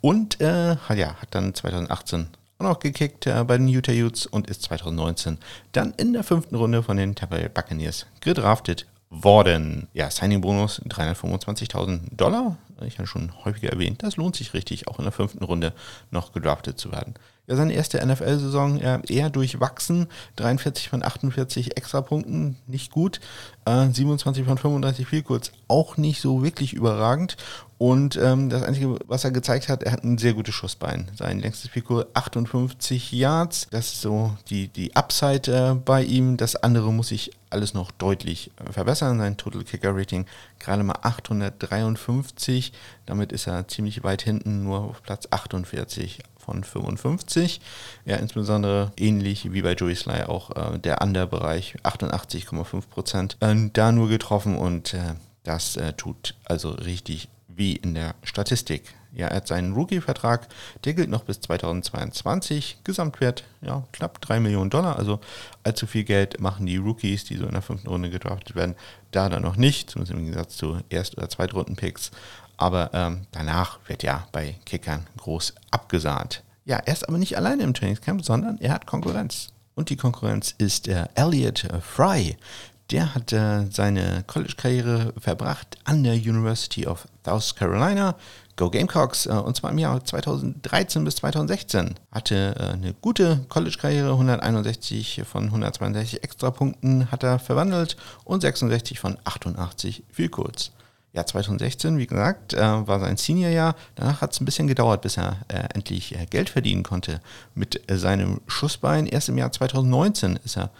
Und äh, ja, hat dann 2018 auch noch gekickt äh, bei den Utah Utes und ist 2019 dann in der fünften Runde von den Tampa Bay Buccaneers gedraftet worden. Ja, Signing-Bonus 325.000 Dollar. Ich habe schon häufiger erwähnt, das lohnt sich richtig, auch in der fünften Runde noch gedraftet zu werden. Ja, seine erste NFL-Saison äh, eher durchwachsen. 43 von 48 Extrapunkten, nicht gut. Äh, 27 von 35 viel kurz, auch nicht so wirklich überragend. Und ähm, das Einzige, was er gezeigt hat, er hat ein sehr gutes Schussbein. Sein längstes Pico 58 Yards. Das ist so die, die Upside äh, bei ihm. Das andere muss sich alles noch deutlich äh, verbessern. Sein Total Kicker Rating gerade mal 853. Damit ist er ziemlich weit hinten, nur auf Platz 48 von 55. Ja, insbesondere ähnlich wie bei Joey Sly auch äh, der Underbereich 88,5 Prozent. Äh, da nur getroffen und äh, das äh, tut also richtig wie in der Statistik. Ja, er hat seinen Rookie-Vertrag, der gilt noch bis 2022. Gesamtwert, ja, knapp 3 Millionen Dollar. Also allzu viel Geld machen die Rookies, die so in der fünften Runde gedraftet werden, da dann noch nicht, zumindest im Gegensatz zu Erst- oder Zweitrunden-Picks. Aber ähm, danach wird ja bei Kickern groß abgesahnt. Ja, er ist aber nicht alleine im Trainingscamp, sondern er hat Konkurrenz. Und die Konkurrenz ist äh, Elliot Fry. Der hat äh, seine College-Karriere verbracht an der University of South Carolina. Go Gamecocks, äh, und zwar im Jahr 2013 bis 2016. Hatte äh, eine gute College-Karriere, 161 von 162 Extrapunkten hat er verwandelt und 66 von 88 viel kurz. Ja, 2016, wie gesagt, äh, war sein Seniorjahr. Danach hat es ein bisschen gedauert, bis er äh, endlich äh, Geld verdienen konnte mit äh, seinem Schussbein. Erst im Jahr 2019 ist er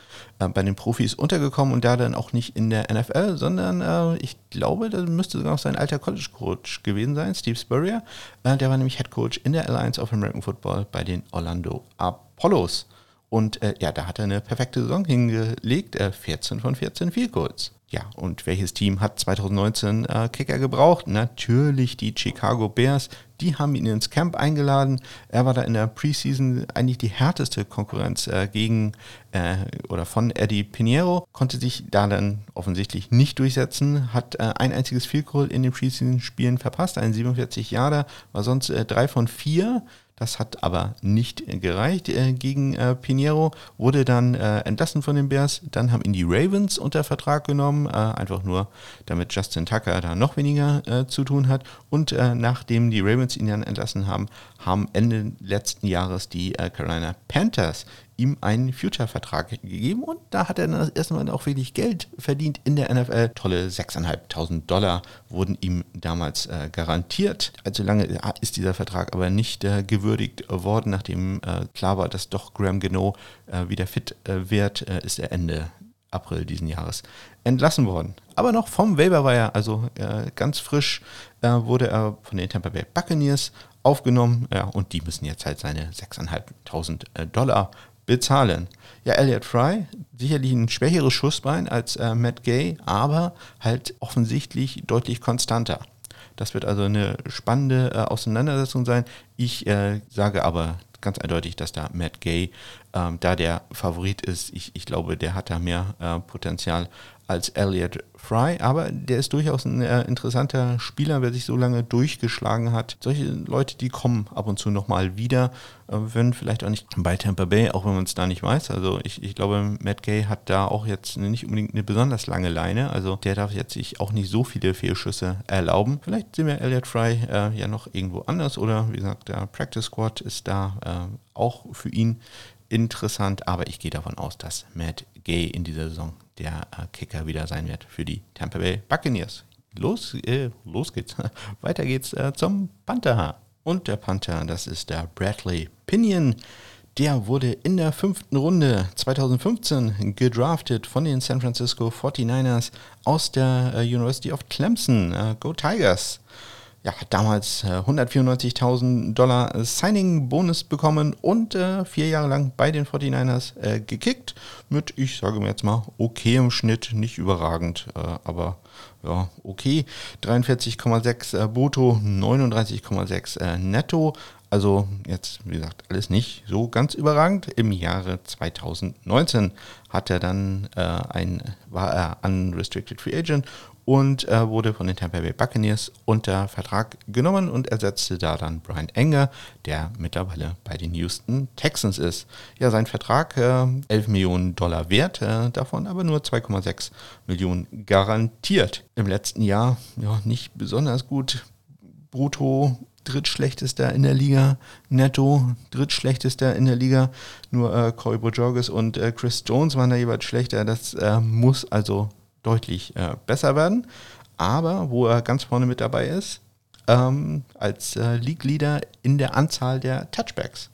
äh, bei den Profis untergekommen und da dann auch nicht in der NFL, sondern äh, ich glaube, das müsste sogar noch sein alter College-Coach gewesen sein, Steve Spurrier. der war nämlich Head Coach in der Alliance of American Football bei den Orlando Apollos. Und ja, da hat er eine perfekte Saison hingelegt, 14 von 14 Field Goals. Ja, und welches Team hat 2019 äh, Kicker gebraucht? Natürlich die Chicago Bears. Die haben ihn ins Camp eingeladen. Er war da in der Preseason eigentlich die härteste Konkurrenz äh, gegen äh, oder von Eddie Pinheiro. Konnte sich da dann offensichtlich nicht durchsetzen. Hat äh, ein einziges Field Goal in den Preseason-Spielen verpasst. Ein 47 Jahre, war sonst äh, drei von vier. Das hat aber nicht gereicht äh, gegen äh, Pinheiro, wurde dann äh, entlassen von den Bears. Dann haben ihn die Ravens unter Vertrag genommen, äh, einfach nur, damit Justin Tucker da noch weniger äh, zu tun hat. Und äh, nachdem die Ravens ihn dann entlassen haben, haben Ende letzten Jahres die Carolina Panthers ihm einen Future-Vertrag gegeben und da hat er dann das erste Mal auch wirklich Geld verdient in der NFL. Tolle 6.500 Dollar wurden ihm damals äh, garantiert. Allzu lange ist dieser Vertrag aber nicht äh, gewürdigt worden, nachdem äh, klar war, dass doch Graham Geno äh, wieder fit äh, wird, äh, ist er Ende April diesen Jahres entlassen worden. Aber noch vom Waiver Wire, also ganz frisch, wurde er von den Tampa Bay Buccaneers aufgenommen ja, und die müssen jetzt halt seine 6.500 Dollar bezahlen. Ja, Elliot Fry, sicherlich ein schwächeres Schussbein als äh, Matt Gay, aber halt offensichtlich deutlich konstanter. Das wird also eine spannende äh, Auseinandersetzung sein. Ich äh, sage aber ganz eindeutig, dass da Matt Gay ähm, da der Favorit ist. Ich, ich glaube, der hat da mehr äh, Potenzial als Elliot Fry, aber der ist durchaus ein äh, interessanter Spieler, wer sich so lange durchgeschlagen hat. Solche Leute, die kommen ab und zu nochmal wieder, äh, wenn vielleicht auch nicht bei Tampa Bay, auch wenn man es da nicht weiß. Also ich, ich glaube, Matt Gay hat da auch jetzt nicht unbedingt eine besonders lange Leine. Also der darf jetzt sich auch nicht so viele Fehlschüsse erlauben. Vielleicht sehen wir Elliot Fry äh, ja noch irgendwo anders oder wie gesagt, der Practice Squad ist da äh, auch für ihn interessant, aber ich gehe davon aus, dass Matt Gay in dieser Saison der äh, Kicker wieder sein wird für die Tampa Bay Buccaneers. Los, äh, los geht's. Weiter geht's äh, zum Panther. Und der Panther, das ist der Bradley Pinion. Der wurde in der fünften Runde 2015 gedraftet von den San Francisco 49ers aus der äh, University of Clemson. Äh, Go Tigers! Ja, damals äh, 194.000 Dollar Signing-Bonus bekommen und äh, vier Jahre lang bei den 49ers äh, gekickt. Mit, ich sage mir jetzt mal, okay im Schnitt, nicht überragend, äh, aber ja, okay. 43,6 äh, brutto, 39,6 äh, netto. Also jetzt, wie gesagt, alles nicht so ganz überragend. Im Jahre 2019 hat er dann ein, war er Unrestricted Free Agent und äh, wurde von den Tampa Bay Buccaneers unter Vertrag genommen und ersetzte da dann Brian Enger, der mittlerweile bei den Houston Texans ist. Ja, sein Vertrag äh, 11 Millionen Dollar wert, äh, davon aber nur 2,6 Millionen garantiert. Im letzten Jahr ja nicht besonders gut. Brutto drittschlechtester in der Liga, netto drittschlechtester in der Liga. Nur äh, Corey Bojorges und äh, Chris Jones waren da jeweils schlechter. Das äh, muss also deutlich äh, besser werden. Aber wo er ganz vorne mit dabei ist, ähm, als äh, League-Leader in der Anzahl der Touchbacks.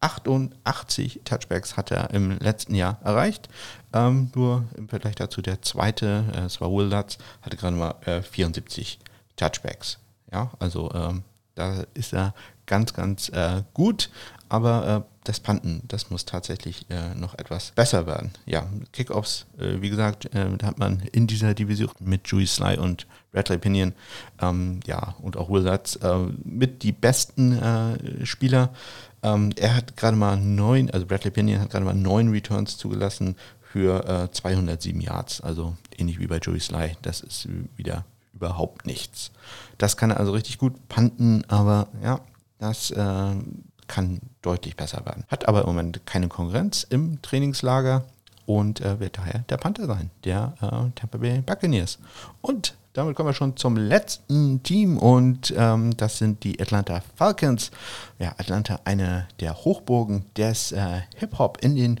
88 Touchbacks hat er im letzten Jahr erreicht. Ähm, nur im Vergleich dazu der zweite, äh, es war Will Lutz, hatte gerade mal äh, 74 Touchbacks. Ja, also ähm, da ist er ganz, ganz äh, gut. Aber äh, das Panten, das muss tatsächlich äh, noch etwas besser werden. Ja, Kickoffs, äh, wie gesagt, äh, da hat man in dieser Division mit Julie Sly und Bradley Pinion, ähm, ja, und auch Lutz äh, mit die besten äh, Spieler. Ähm, er hat gerade mal neun, also Bradley Pinion hat gerade mal neun Returns zugelassen für 207 Yards, also ähnlich wie bei Joey Sly. Das ist wieder überhaupt nichts. Das kann er also richtig gut panten, aber ja, das äh, kann deutlich besser werden. Hat aber im Moment keine Konkurrenz im Trainingslager und äh, wird daher der Panther sein, der äh, Tampa Bay Buccaneers. Und damit kommen wir schon zum letzten Team und ähm, das sind die Atlanta Falcons. Ja, Atlanta, eine der Hochburgen des äh, Hip-Hop in den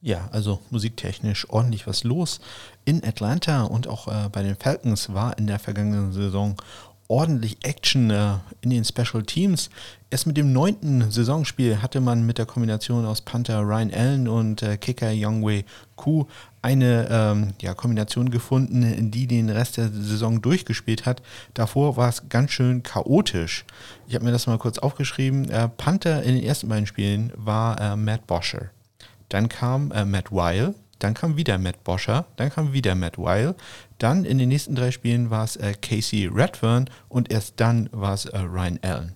Ja, also musiktechnisch ordentlich was los. In Atlanta und auch äh, bei den Falcons war in der vergangenen Saison ordentlich Action äh, in den Special Teams. Erst mit dem neunten Saisonspiel hatte man mit der Kombination aus Panther Ryan Allen und äh, Kicker Youngway Ku eine ähm, ja, Kombination gefunden, die den Rest der Saison durchgespielt hat. Davor war es ganz schön chaotisch. Ich habe mir das mal kurz aufgeschrieben. Äh, Panther in den ersten beiden Spielen war äh, Matt Boscher. Dann kam äh, Matt Weil, dann kam wieder Matt Boscher, dann kam wieder Matt Weil. Dann in den nächsten drei Spielen war es äh, Casey Redfern und erst dann war es äh, Ryan Allen.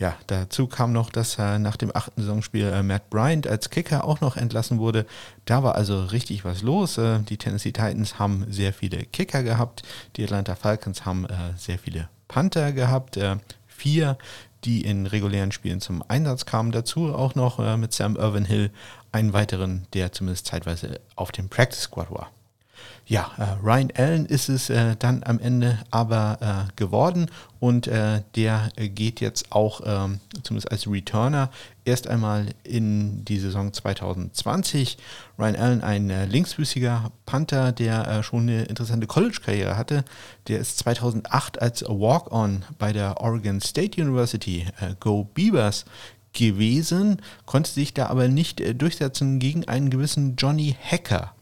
Ja, dazu kam noch, dass äh, nach dem achten Saisonspiel äh, Matt Bryant als Kicker auch noch entlassen wurde. Da war also richtig was los. Äh, die Tennessee Titans haben sehr viele Kicker gehabt. Die Atlanta Falcons haben äh, sehr viele Panther gehabt. vier, die in regulären Spielen zum Einsatz kamen. Dazu auch noch mit Sam Irvin Hill einen weiteren, der zumindest zeitweise auf dem Practice Squad war. Ja, äh, Ryan Allen ist es äh, dann am Ende aber äh, geworden und äh, der geht jetzt auch, ähm, zumindest als Returner, erst einmal in die Saison 2020. Ryan Allen, ein äh, linksfüßiger Panther, der äh, schon eine interessante College-Karriere hatte. Der ist 2008 als Walk-On bei der Oregon State University, Go Beavers, gewesen, konnte sich da aber nicht durchsetzen gegen einen gewissen Johnny Hacker.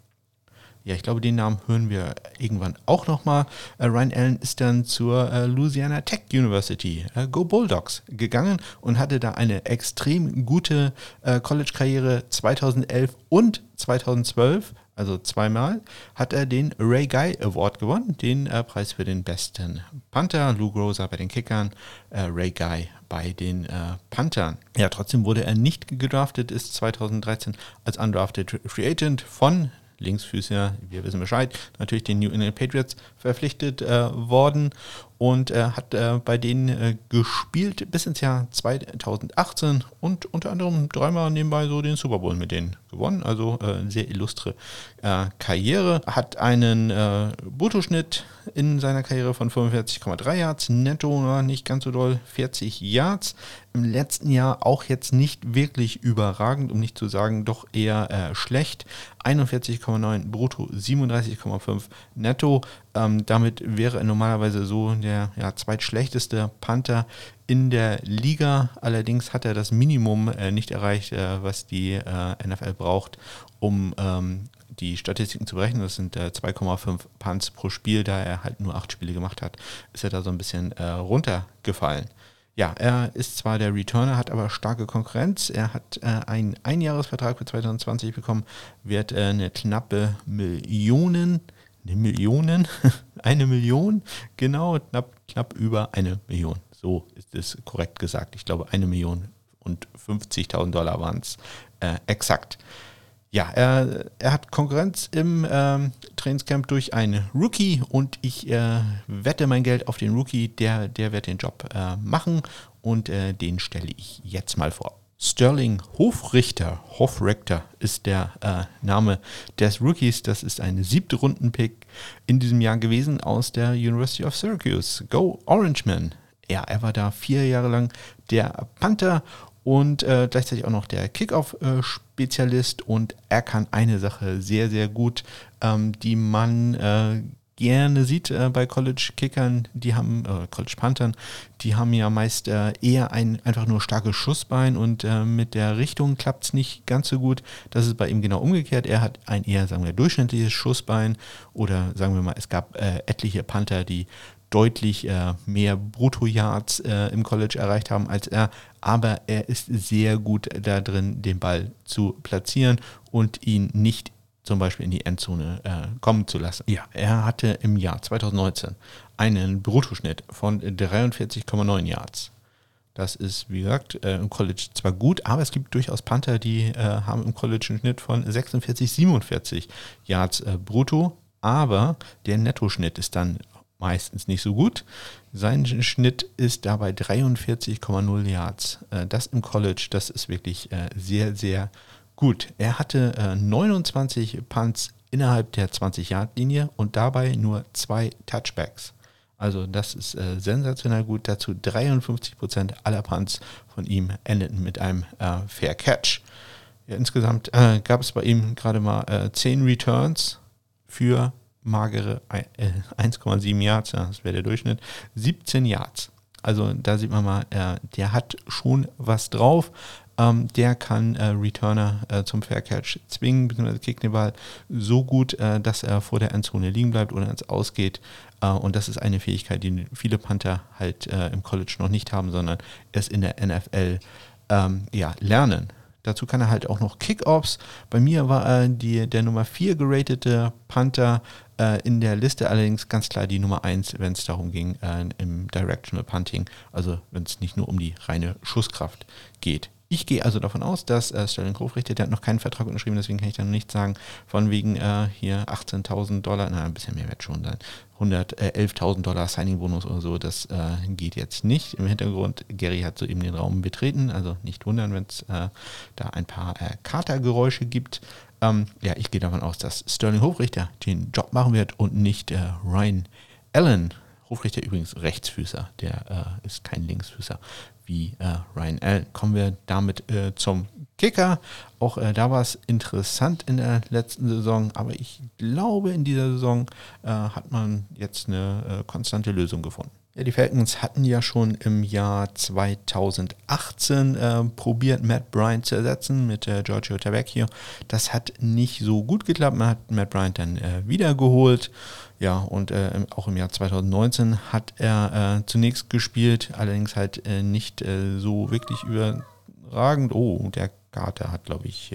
Ja, ich glaube, den Namen hören wir irgendwann auch nochmal. Äh, Ryan Allen ist dann zur äh, Louisiana Tech University, äh, Go Bulldogs, gegangen und hatte da eine extrem gute äh, College-Karriere 2011 und 2012. Also zweimal hat er den Ray Guy Award gewonnen, den äh, Preis für den besten Panther. Lou Groza bei den Kickern, äh, Ray Guy bei den Panthern. Ja, trotzdem wurde er nicht gedraftet, ist 2013 als Undrafted Free Agent von Linksfüßer, wir wissen Bescheid, natürlich den New England Patriots verpflichtet äh, worden und äh, hat äh, bei denen äh, gespielt bis ins Jahr 2018 und unter anderem dreimal nebenbei so den Super Bowl mit denen gewonnen. Also äh, sehr illustre äh, Karriere. Hat einen äh, Bruttoschnitt in seiner Karriere von 45,3 Yards, netto nicht ganz so doll, 40 Yards. Im letzten Jahr auch jetzt nicht wirklich überragend, um nicht zu sagen, doch eher schlecht. 41,9 brutto, 37,5 netto. Ähm, damit wäre er normalerweise so der ja, zweitschlechteste Panther in der Liga. Allerdings hat er das Minimum äh, nicht erreicht, äh, was die äh, NFL braucht, um ähm, die Statistiken zu berechnen. Das sind 2,5 äh, Punts pro Spiel. Da er halt nur acht Spiele gemacht hat, ist er da so ein bisschen äh, runtergefallen. Ja, er ist zwar der Returner, hat aber starke Konkurrenz. Er hat äh, einen Einjahresvertrag für 2020 bekommen, wird äh, eine knappe Millionen, eine Million, eine Million, genau, knapp, knapp über eine Million. So ist es korrekt gesagt. Ich glaube, eine Million und 50.000 Dollar waren es äh, exakt. Ja, er, er hat Konkurrenz im ähm, Trainingscamp durch einen Rookie und ich äh, wette mein Geld auf den Rookie, der, der wird den Job äh, machen und äh, den stelle ich jetzt mal vor. Sterling Hofrichter, Hofrichter ist der äh, Name des Rookies. Das ist ein siebte Runden-Pick in diesem Jahr gewesen aus der University of Syracuse. Go Orangeman. Ja, er war da vier Jahre lang der Panther und äh, gleichzeitig auch noch der Kickoff-Spezialist und er kann eine Sache sehr, sehr gut, ähm, die man äh, gerne sieht äh, bei College-Kickern, die haben, äh, College-Panthern, die haben ja meist äh, eher ein einfach nur starkes Schussbein und äh, mit der Richtung klappt es nicht ganz so gut. Das ist bei ihm genau umgekehrt. Er hat ein eher, sagen wir, durchschnittliches Schussbein oder sagen wir mal, es gab äh, etliche Panther, die deutlich äh, mehr Brutto-Yards im College erreicht haben als er, aber er ist sehr gut da drin, den Ball zu platzieren und ihn nicht zum Beispiel in die Endzone äh, kommen zu lassen. Ja, er hatte im Jahr 2019 einen Bruttoschnitt von 43,9 Yards. Das ist, wie gesagt, äh, im College zwar gut, aber es gibt durchaus Panther, die äh, haben im College einen Schnitt von 46, 47 Yards äh, brutto, aber der Nettoschnitt ist dann meistens nicht so gut. Sein Schnitt ist dabei 43,0 Yards. Äh, das im College, das ist wirklich äh, sehr, sehr gut. Er hatte 29 äh, Punts innerhalb der 20-Yard-Linie und dabei nur zwei Touchbacks. Also das ist äh, sensationell gut. Dazu 53 Prozent aller Punts von ihm endeten mit einem äh, Fair Catch. Ja, insgesamt äh, gab es bei ihm gerade mal äh, 10 Returns für magere 1,7 äh, Yards, das wäre der Durchschnitt, 17 Yards. Also da sieht man mal, äh, der hat schon was drauf. Ähm, der kann äh, Returner äh, zum Fair Catch zwingen, beziehungsweise kickt den Ball so gut, äh, dass er vor der Endzone liegen bleibt oder ins Ausgeht. Äh, und das ist eine Fähigkeit, die viele Panther halt im College noch nicht haben, sondern erst in der NFL ähm, ja, lernen. Dazu kann er halt auch noch Kickoffs. Bei mir war er die, der Nummer 4 geratete Panther äh, in der Liste, allerdings ganz klar die Nummer 1, wenn es darum ging, äh, im Directional Punting, also wenn es nicht nur um die reine Schusskraft geht. Ich gehe also davon aus, dass äh, Sterling Hofrichter, der hat noch keinen Vertrag unterschrieben, deswegen kann ich dann nicht sagen, von wegen äh, hier 18.000 Dollar, na, ein bisschen mehr wird schon sein, 111.000 Dollar Signing-Bonus oder so, das äh, geht jetzt nicht. Im Hintergrund, Gary hat soeben den Raum betreten, also nicht wundern, wenn es äh, da ein paar äh, Katergeräusche gibt. Ähm, ja, ich gehe davon aus, dass Sterling Hofrichter den Job machen wird und nicht äh, Ryan Allen. Hofrichter übrigens Rechtsfüßer, der äh, ist kein Linksfüßer wie äh, Ryan L. Kommen wir damit äh, zum Kicker. Auch äh, da war es interessant in der letzten Saison, aber ich glaube, in dieser Saison äh, hat man jetzt eine äh, konstante Lösung gefunden. Ja, die Falcons hatten ja schon im Jahr 2018 äh, probiert, Matt Bryant zu ersetzen mit äh, Giorgio Tavecchio. Das hat nicht so gut geklappt. Man hat Matt Bryant dann äh, wiedergeholt. Ja, und äh, auch im Jahr 2019 hat er äh, zunächst gespielt, allerdings halt äh, nicht äh, so wirklich überragend. Oh, der Kater hat, glaube ich,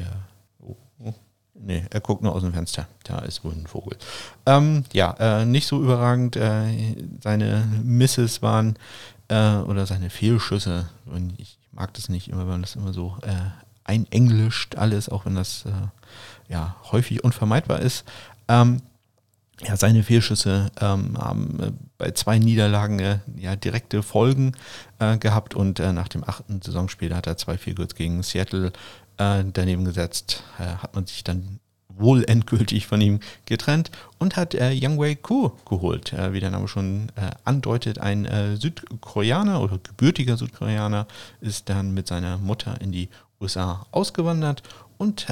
nee, er guckt nur aus dem Fenster. Da ist wohl ein Vogel. Ähm, ja, äh, nicht so überragend. seine Misses waren oder seine Fehlschüsse. Und ich mag das nicht immer, wenn man das immer so einenglischt alles, auch wenn das ja häufig unvermeidbar ist. Ähm, ja, seine Fehlschüsse ähm, haben äh, bei zwei Niederlagen äh, ja, direkte Folgen äh, gehabt und äh, nach dem achten Saisonspiel hat er zwei Fehlgurts gegen Seattle äh, daneben gesetzt. Äh, hat man sich dann wohl endgültig von ihm getrennt und hat äh, Yang Wei Ku geholt. wie der Name schon andeutet, ein Südkoreaner oder gebürtiger Südkoreaner ist dann mit seiner Mutter in die USA ausgewandert und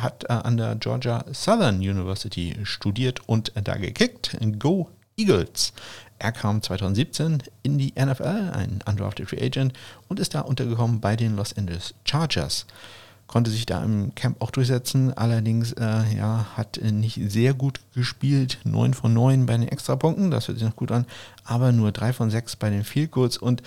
hat äh, an der Georgia Southern University studiert und da gekickt. Go Eagles. Er kam 2017 in die NFL, ein undrafted Free Agent, und ist da untergekommen bei den Los Angeles Chargers. Konnte sich da im Camp auch durchsetzen, allerdings äh, ja, hat nicht sehr gut gespielt. 9 von 9 bei den Extrapunkten, das hört sich noch gut an, aber nur 3 von 6 bei den Field Goals und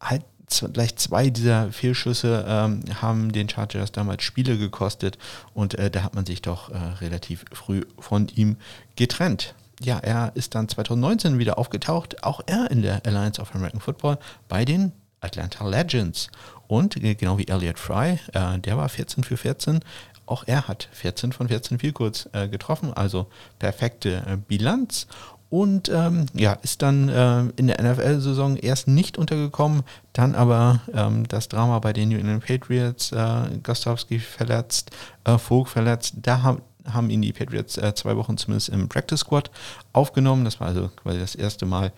halt gleich zwei dieser Fehlschüsse ähm, haben den Chargers damals Spiele gekostet und äh, da hat man sich doch äh, relativ früh von ihm getrennt. Ja, er ist dann 2019 wieder aufgetaucht, auch er in der Alliance of American Football bei den Atlanta Legends. Und äh, genau wie Elliot Fry, äh, der war 14 für 14, auch er hat 14 von 14 viel kurz äh, getroffen, also perfekte Bilanz. Und ähm, ja, ist dann äh, in der NFL-Saison erst nicht untergekommen, dann aber ähm, das Drama bei den New England Patriots, äh, Gostowski verletzt, äh, Vogt verletzt, da haben, haben ihn die Patriots äh, zwei Wochen zumindest im Practice Squad aufgenommen. Das war also quasi das erste Mal,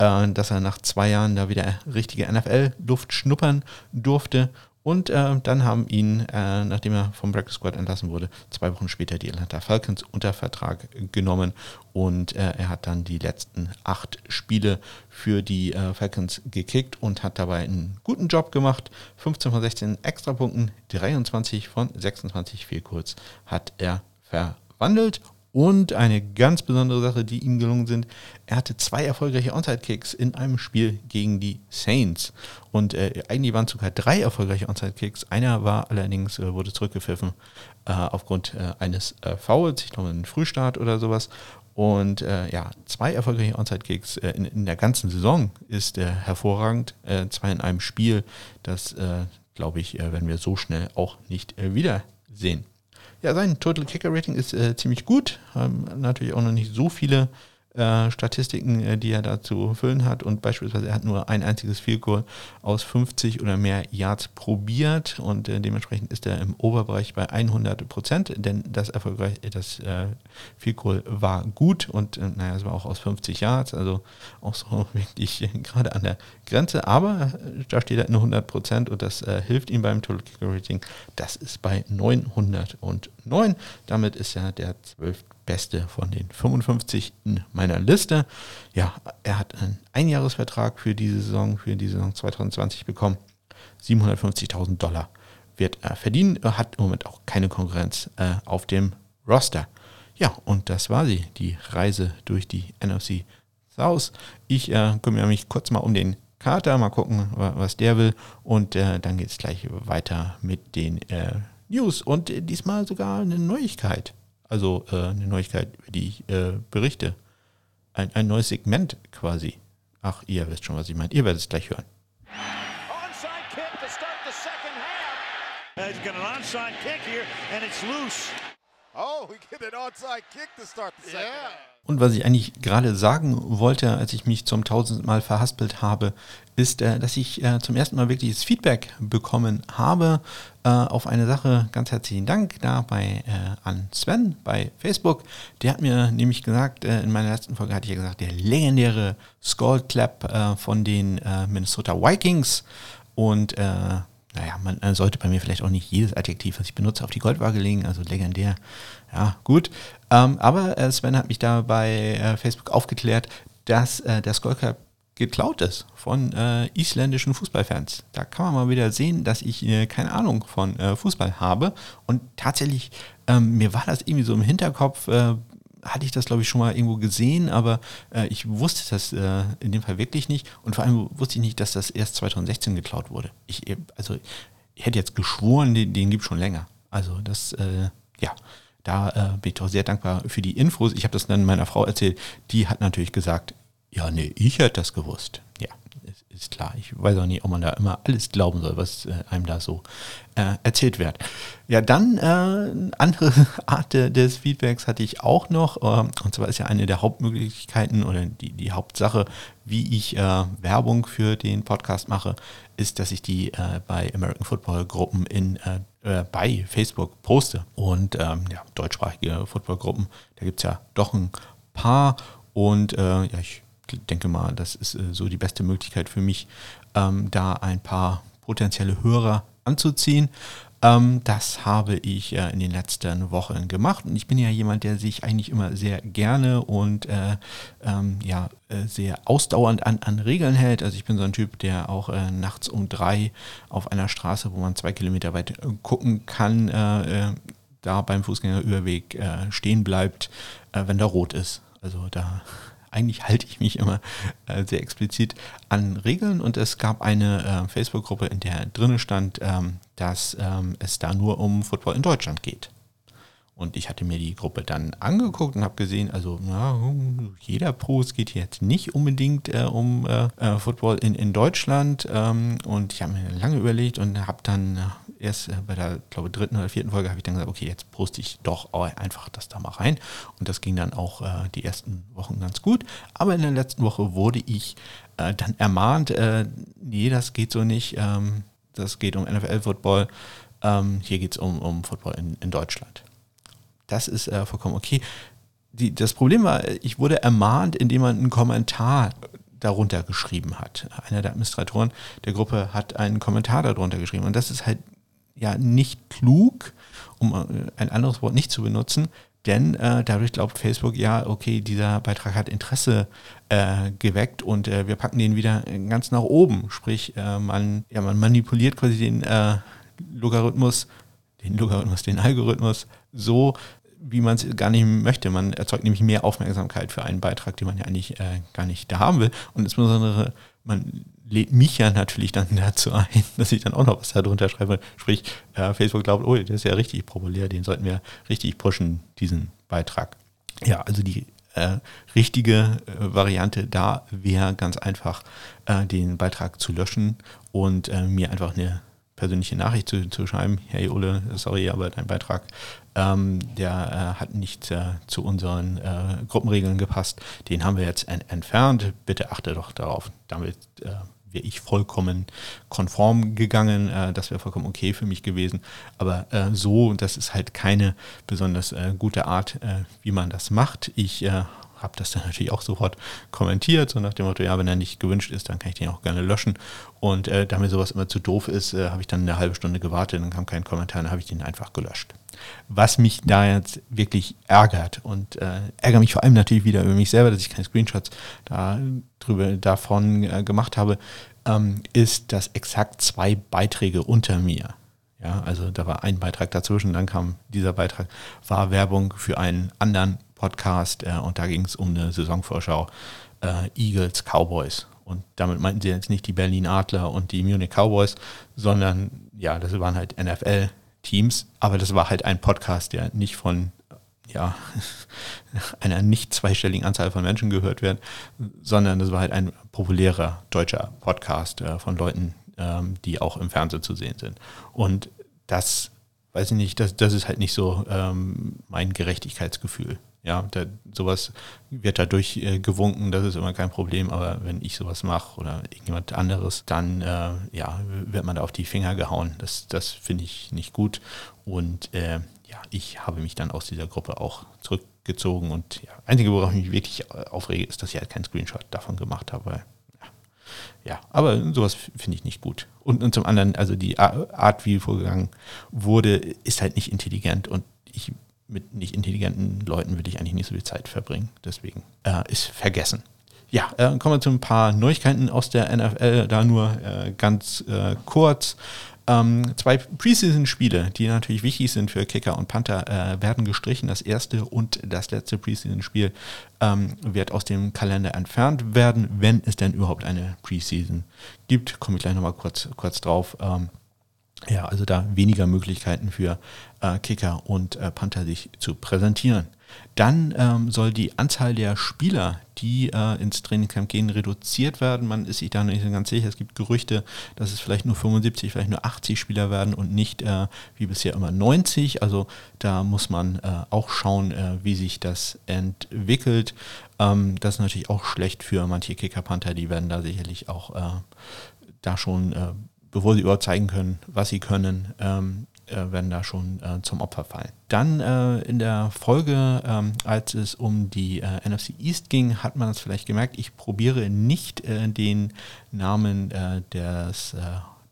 äh, dass er nach zwei Jahren da wieder richtige NFL-Luft schnuppern durfte. Und äh, dann haben ihn, äh, nachdem er vom Practice Squad entlassen wurde, zwei Wochen später die Atlanta Falcons unter Vertrag genommen. Und äh, er hat dann die letzten acht Spiele für die äh, Falcons gekickt und hat dabei einen guten Job gemacht. 15 von 16 Extrapunkten, 23 von 26 viel kurz hat er verwandelt und eine ganz besondere Sache, die ihm gelungen sind, er hatte zwei erfolgreiche Onside-Kicks in einem Spiel gegen die Saints. Und äh, eigentlich waren sogar drei erfolgreiche Onside-Kicks. Einer war allerdings, äh, wurde zurückgepfiffen äh, aufgrund äh, eines äh, Fouls, ich glaube einen Frühstart oder sowas. Und äh, ja, zwei erfolgreiche Onside-Kicks in, in, der ganzen Saison ist hervorragend. zwei in einem Spiel, das glaube ich, werden wir so schnell auch nicht wiedersehen. Ja, sein Total Kicker Rating ist äh, ziemlich gut. Ähm, natürlich auch noch nicht so viele äh, Statistiken, äh, die er da zu füllen hat. Und beispielsweise er hat nur ein einziges Field Goal aus 50 oder mehr Yards probiert und äh, dementsprechend ist er im Oberbereich bei 100 Prozent, denn das erfolgreich, das äh, Field Goal war gut und äh, naja, es war auch aus 50 Yards, also auch so wirklich gerade an der Grenze, aber da steht er in 100 Prozent und das hilft ihm beim Total Kicker Rating. Das ist bei 909. Damit ist er der 12 beste von den 55 in meiner Liste. Ja, er hat einen Einjahresvertrag für diese Saison, für die Saison 2020 bekommen. 750.000 Dollar wird er verdienen. Er hat im Moment auch keine Konkurrenz äh, auf dem Roster. Ja, und das war sie, die Reise durch die NFC South. Ich äh, kümmere mich kurz mal um den Kater, mal gucken, was der will. Und äh, dann geht es gleich weiter mit den äh, News und äh, diesmal sogar eine Neuigkeit. Also äh, eine Neuigkeit, über die ich äh, berichte. Ein, ein neues Segment quasi. Ach, ihr wisst schon, was ich meine. Ihr werdet es gleich hören. Onside kick to start the second half. He's got an onside kick here, and it's loose. Oh, we get an onside kick to start the second. half. Und was ich eigentlich gerade sagen wollte, als ich mich zum tausendsten Mal verhaspelt habe, ist, äh, dass ich äh, zum ersten Mal wirkliches Feedback bekommen habe äh, auf eine Sache. Ganz herzlichen Dank da bei, äh, an Sven bei Facebook. Der hat mir nämlich gesagt, in meiner letzten Folge hatte ich ja gesagt, der legendäre Skull Clap von den Minnesota Vikings und naja, man sollte bei mir vielleicht auch nicht jedes Adjektiv, was ich benutze, auf die Goldwaage legen, also legendär. Ja, gut. Ähm, aber äh, Sven hat mich da bei äh, Facebook aufgeklärt, dass äh, der Skull Cup geklaut ist von äh, isländischen Fußballfans. Da kann man mal wieder sehen, dass ich äh, keine Ahnung von äh, Fußball habe. Und tatsächlich, ähm, mir war das irgendwie so im Hinterkopf, hatte ich das, glaube ich, schon mal irgendwo gesehen, aber äh, ich wusste das äh, in dem Fall wirklich nicht. Und vor allem wusste ich nicht, dass das erst 2016 geklaut wurde. Ich, also, ich hätte jetzt geschworen, den, den gibt es schon länger. Also, das, äh, ja, da äh, bin ich doch sehr dankbar für die Infos. Ich habe das dann meiner Frau erzählt. Die hat natürlich gesagt, ja, nee, ich hätte das gewusst. Ja, ist, ist klar. Ich weiß auch nicht, ob man da immer alles glauben soll, was äh, einem da so äh, erzählt wird. Ja, dann äh, andere Art de- des Feedbacks hatte ich auch noch. Äh, und zwar ist ja eine der Hauptmöglichkeiten oder die, die Hauptsache, wie ich äh, Werbung für den Podcast mache, ist, dass ich die äh, bei American Football Gruppen in äh, bei Facebook poste. Und ähm, ja, deutschsprachige Footballgruppen, da gibt es ja doch ein paar. Und äh, ja, ich denke mal, das ist äh, so die beste Möglichkeit für mich, ähm, da ein paar potenzielle Hörer anzuziehen. Ähm, das habe ich äh, in den letzten Wochen gemacht und ich bin ja jemand, der sich eigentlich immer sehr gerne und äh, ähm, ja, äh, sehr ausdauernd an, an Regeln hält. Also ich bin so ein Typ, der auch äh, nachts um drei auf einer Straße, wo man zwei Kilometer weit äh, gucken kann, äh, da beim Fußgängerüberweg stehen bleibt, wenn da rot ist. Also da eigentlich halte ich mich immer äh, sehr explizit an Regeln und es gab eine äh, Facebook-Gruppe, in der drinnen stand, ähm, dass ähm, es da nur um Football in Deutschland geht. Und ich hatte mir die Gruppe dann angeguckt und habe gesehen, also ja, jeder Post geht jetzt nicht unbedingt äh, um äh, äh, Football in, in Deutschland. Ähm, und ich habe mir lange überlegt und habe dann äh, erst äh, bei der, glaube dritten oder vierten Folge habe ich dann gesagt, okay, jetzt poste ich doch einfach das da mal rein. Und das ging dann auch äh, die ersten Wochen ganz gut. Aber in der letzten Woche wurde ich äh, dann ermahnt, äh, nee, das geht so nicht. Ähm, das geht um NFL-Football. Ähm, hier geht es um, um Football in, in Deutschland. Das ist äh, vollkommen okay. Die, das Problem war, ich wurde ermahnt, indem man einen Kommentar darunter geschrieben hat. Einer der Administratoren der Gruppe hat einen Kommentar darunter geschrieben. Und das ist halt ja nicht klug, um äh, ein anderes Wort nicht zu benutzen, denn äh, dadurch glaubt Facebook, ja, okay, dieser Beitrag hat Interesse äh, geweckt und äh, wir packen den wieder ganz nach oben. Sprich, äh, man, ja, man manipuliert quasi den äh, Logarithmus, den Logarithmus, den Algorithmus so, wie man es gar nicht möchte. Man erzeugt nämlich mehr Aufmerksamkeit für einen Beitrag, den man ja eigentlich äh, gar nicht da haben will. Und insbesondere, man lädt mich ja natürlich dann dazu ein, dass ich dann auch noch was darunter schreibe. Sprich, äh, Facebook glaubt, oh, der ist ja richtig populär, den sollten wir richtig pushen, diesen Beitrag. Ja, also die äh, richtige äh, Variante da wäre ganz einfach, äh, den Beitrag zu löschen und äh, mir einfach eine persönliche Nachricht zu, zu schreiben, hey Ole, sorry, aber dein Beitrag, ähm, der äh, hat nicht äh, zu unseren äh, Gruppenregeln gepasst, den haben wir jetzt en entfernt, bitte achte doch darauf. Damit äh, wäre ich vollkommen konform gegangen, äh, das wäre vollkommen okay für mich gewesen, aber äh, so, das ist halt keine besonders äh, gute Art, äh, wie man das macht. Ich äh, habe das dann natürlich auch sofort kommentiert, so nach dem Motto, ja, wenn er nicht gewünscht ist, dann kann ich den auch gerne löschen. Und äh, da mir sowas immer zu doof ist, äh, habe ich dann eine halbe Stunde gewartet, dann kam kein Kommentar, dann habe ich den einfach gelöscht. Was mich da jetzt wirklich ärgert und äh, ärgere mich vor allem natürlich wieder über mich selber, dass ich keine Screenshots da drüber davon äh, gemacht habe, ähm, ist, dass exakt zwei Beiträge unter mir ja, also da war ein Beitrag dazwischen, dann kam dieser Beitrag, war Werbung für einen anderen Podcast äh, und da ging es um eine Saisonvorschau äh, Eagles Cowboys. Und damit meinten sie jetzt nicht die Berlin Adler und die Munich Cowboys, sondern ja, das waren halt NFL-Teams, aber das war halt ein Podcast, der nicht von ja, einer nicht zweistelligen Anzahl von Menschen gehört wird, sondern das war halt ein populärer deutscher Podcast äh, von Leuten, ähm, die auch im Fernsehen zu sehen sind. Und das weiß ich nicht, das, das ist halt nicht so ähm, mein Gerechtigkeitsgefühl. Ja, da, sowas wird dadurch äh, gewunken, das ist immer kein Problem, aber wenn ich sowas mache oder irgendjemand anderes, dann äh, ja, wird man da auf die Finger gehauen. Das, das finde ich nicht gut. Und äh, ja, ich habe mich dann aus dieser Gruppe auch zurückgezogen und ja, einzige, worauf ich mich wirklich äh, aufrege, ist, dass ich halt keinen Screenshot davon gemacht habe, weil ja, aber sowas finde ich nicht gut. Und, und zum anderen, also die Art, wie vorgegangen wurde, ist halt nicht intelligent und ich mit nicht intelligenten Leuten würde ich eigentlich nicht so viel Zeit verbringen. Deswegen äh, ist vergessen. Ja, äh, kommen wir zu ein paar Neuigkeiten aus der NFL, da nur äh, ganz äh, kurz. Ähm, zwei Preseason-Spiele, die natürlich wichtig sind für Kicker und Panther, äh, werden gestrichen. Das erste und das letzte Preseason-Spiel ähm, wird aus dem Kalender entfernt werden, wenn es denn überhaupt eine Preseason gibt. Komme ich gleich nochmal kurz, kurz drauf. Ähm, ja, also da weniger Möglichkeiten für äh, Kicker und äh, Panther sich zu präsentieren. Dann ähm, soll die Anzahl der Spieler, die äh, ins Trainingcamp gehen, reduziert werden. Man ist sich da nicht ganz sicher. Es gibt Gerüchte, dass es vielleicht nur 75, vielleicht nur 80 Spieler werden und nicht äh, wie bisher immer 90. Also da muss man äh, auch schauen, äh, wie sich das entwickelt. Ähm, das ist natürlich auch schlecht für manche Kicker-Panther. Die werden da sicherlich auch äh, da schon bevor sie überhaupt zeigen können, was sie können, ähm, äh, werden da schon äh, zum Opfer fallen. Dann äh, in der Folge, ähm, als es um die äh, NFC East ging, hat man es vielleicht gemerkt, ich probiere nicht äh, den Namen äh, des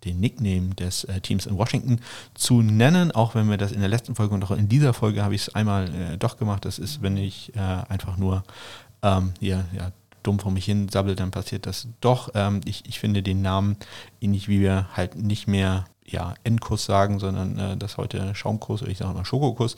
den Nickname des äh, Teams in Washington zu nennen, auch wenn wir das in der letzten Folge und auch in dieser Folge habe ich es einmal äh, doch gemacht. Das ist, wenn ich äh, einfach nur ähm, hier, ja, dumm vor mich hin sabbel, dann passiert das doch. Ähm, ich, ich finde den Namen ähnlich wie wir halt nicht mehr ja, Endkuss sagen, sondern äh, das heute Schaumkuss oder ich sage mal Schokokuss.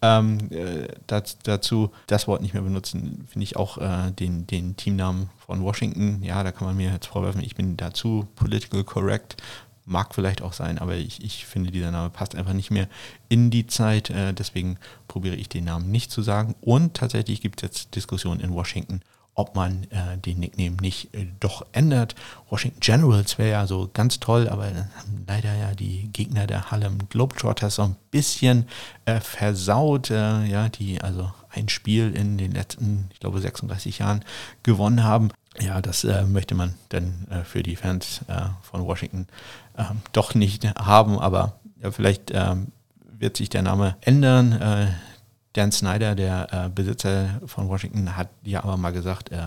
Ähm, äh, das, dazu das Wort nicht mehr benutzen, finde ich auch äh, den, den Teamnamen von Washington. Ja, da kann man mir jetzt vorwerfen, ich bin dazu political correct. Mag vielleicht auch sein, aber ich, ich finde, dieser Name passt einfach nicht mehr in die Zeit. Äh, deswegen probiere ich den Namen nicht zu sagen. Und tatsächlich gibt es jetzt Diskussionen in Washington, ob man äh, den Nickname nicht äh, doch ändert. Washington Generals wäre ja so ganz toll, aber haben leider ja die Gegner der Harlem Globetrotters so ein bisschen äh, versaut, äh, ja, die also ein Spiel in den letzten, ich glaube, 36 Jahren gewonnen haben. Ja, das äh, möchte man dann äh, für die Fans von Washington ähm, doch nicht haben, aber ja, vielleicht ähm, wird sich der Name ändern Dan Snyder, der äh, Besitzer von Washington, hat ja aber mal gesagt, äh,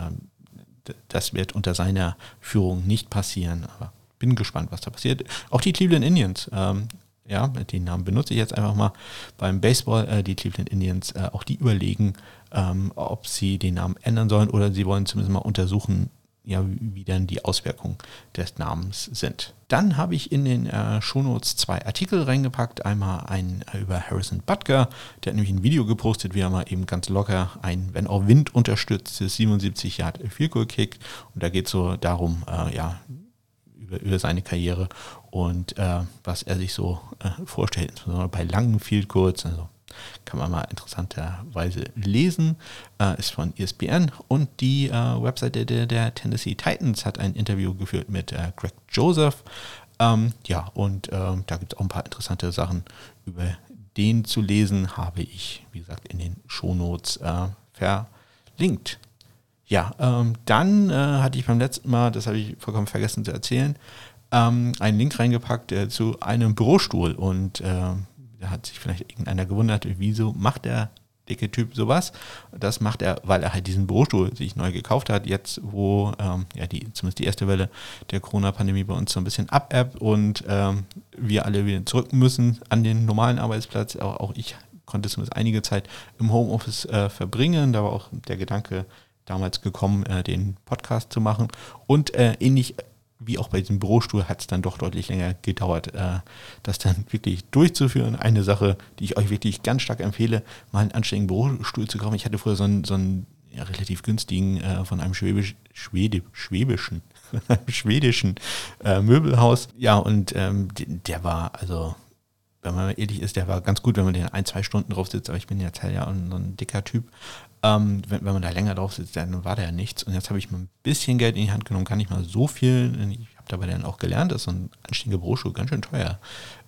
das wird unter seiner Führung nicht passieren. Aber bin gespannt, was da passiert. Auch die Cleveland Indians, ähm, ja, den Namen benutze ich jetzt einfach mal beim Baseball. Äh, die Cleveland Indians, äh, auch die überlegen, ähm, ob sie den Namen ändern sollen oder sie wollen zumindest mal untersuchen, ja, wie dann die Auswirkungen des Namens sind. Dann habe ich in den äh, Shownotes zwei Artikel reingepackt. Einmal einen äh, über Harrison Butker, der hat nämlich ein Video gepostet, wie er mal eben ganz locker ein, wenn auch Wind unterstütztes 77 Yard Field Goal kickt. Und da geht es so darum, äh, ja, über, über, seine Karriere und äh, was er sich so äh, vorstellt, insbesondere bei langen Field Goals, also kann man mal interessanterweise lesen. Äh, ist von ESPN und die äh, Webseite der, der, Tennessee Titans hat ein Interview geführt mit äh, Greg Joseph. Ähm, ja, und ähm, da gibt es auch ein paar interessante Sachen über den zu lesen, habe ich, wie gesagt, in den Shownotes äh, verlinkt. Ja, ähm, dann äh, hatte ich beim letzten Mal, das habe ich vollkommen vergessen zu erzählen, ähm, einen Link reingepackt äh, zu einem Bürostuhl und äh, da hat sich vielleicht irgendeiner gewundert, wieso macht der dicke Typ sowas? Das macht er, weil er halt diesen Bürostuhl sich neu gekauft hat, jetzt wo ähm, ja die, zumindest die erste Welle der Corona-Pandemie bei uns so ein bisschen abebbt und ähm, wir alle wieder zurück müssen an den normalen Arbeitsplatz. Auch, auch ich konnte zumindest einige Zeit im Homeoffice äh, verbringen. Da war auch der Gedanke damals gekommen, äh, den Podcast zu machen. Und äh, ähnlich wie auch bei diesem Bürostuhl hat es dann doch deutlich länger gedauert, äh, das dann wirklich durchzuführen. Eine Sache, die ich euch wirklich ganz stark empfehle, mal einen anständigen Bürostuhl zu kaufen. Ich hatte früher so einen, so einen ja, relativ günstigen äh, von einem Schwäbisch, Schwede, schwäbischen, schwedischen äh, Möbelhaus. Ja, und ähm, der war also wenn man ehrlich ist, der war ganz gut, wenn man den ein, zwei Stunden drauf sitzt, aber ich bin halt ja so ein dicker Typ. Ähm, wenn, wenn, man da länger drauf sitzt, dann war da ja nichts. Und jetzt habe ich mal ein bisschen Geld in die Hand genommen, kann nicht mal so viel. Ich habe dabei dann auch gelernt, dass so ein anständiger Bürostuhl ganz schön teuer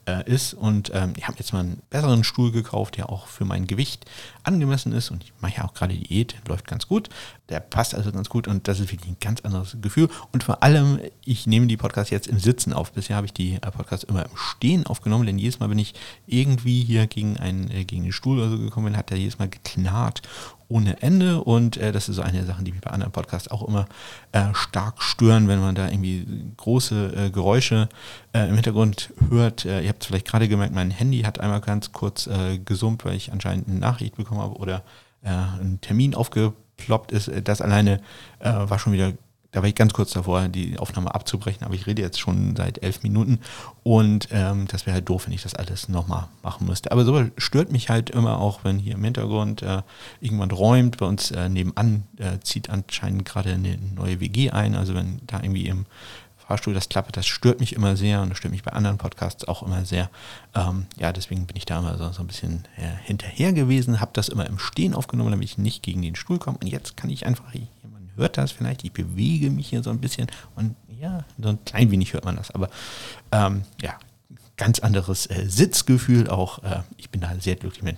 äh, ist. Und ähm, ich habe jetzt mal einen besseren Stuhl gekauft, der auch für mein Gewicht angemessen ist. Und ich mache ja auch gerade Diät, läuft ganz gut. Der passt also ganz gut und das ist wirklich ein ganz anderes Gefühl. Und vor allem, ich nehme die Podcasts jetzt im Sitzen auf. Bisher habe ich die äh, Podcasts immer im Stehen aufgenommen, denn jedes Mal, wenn ich irgendwie hier gegen einen, äh, gegen den Stuhl oder so gekommen bin, hat der jedes Mal geknarrt ohne Ende. Und äh, das ist so eine der Sachen, die mich bei anderen Podcasts auch immer äh, stark stören, wenn man da irgendwie große äh, Geräusche äh, im Hintergrund hört. Äh, ihr habt es vielleicht gerade gemerkt, mein Handy hat einmal ganz kurz äh, gesummt, weil ich anscheinend eine Nachricht bekommen habe oder ein Termin aufgeploppt ist. Das alleine war schon wieder da war ich ganz kurz davor, die Aufnahme abzubrechen, aber ich rede jetzt schon seit elf Minuten und ähm, das wäre halt doof, wenn ich das alles nochmal machen müsste. Aber so stört mich halt immer auch, wenn hier im Hintergrund äh, irgendjemand räumt. Bei uns äh, nebenan äh, zieht anscheinend gerade eine neue WG ein. Also wenn da irgendwie im Fahrstuhl das klappert, das stört mich immer sehr und das stört mich bei anderen Podcasts auch immer sehr. Ähm, ja, deswegen bin ich da immer so, so ein bisschen äh, hinterher gewesen, habe das immer im Stehen aufgenommen, damit ich nicht gegen den Stuhl komme. Und jetzt kann ich einfach hört das vielleicht, ich bewege mich hier so ein bisschen und ja, so ein klein wenig hört man das, aber ähm, ja, ganz anderes äh, Sitzgefühl auch. Äh, ich bin da sehr glücklich mit.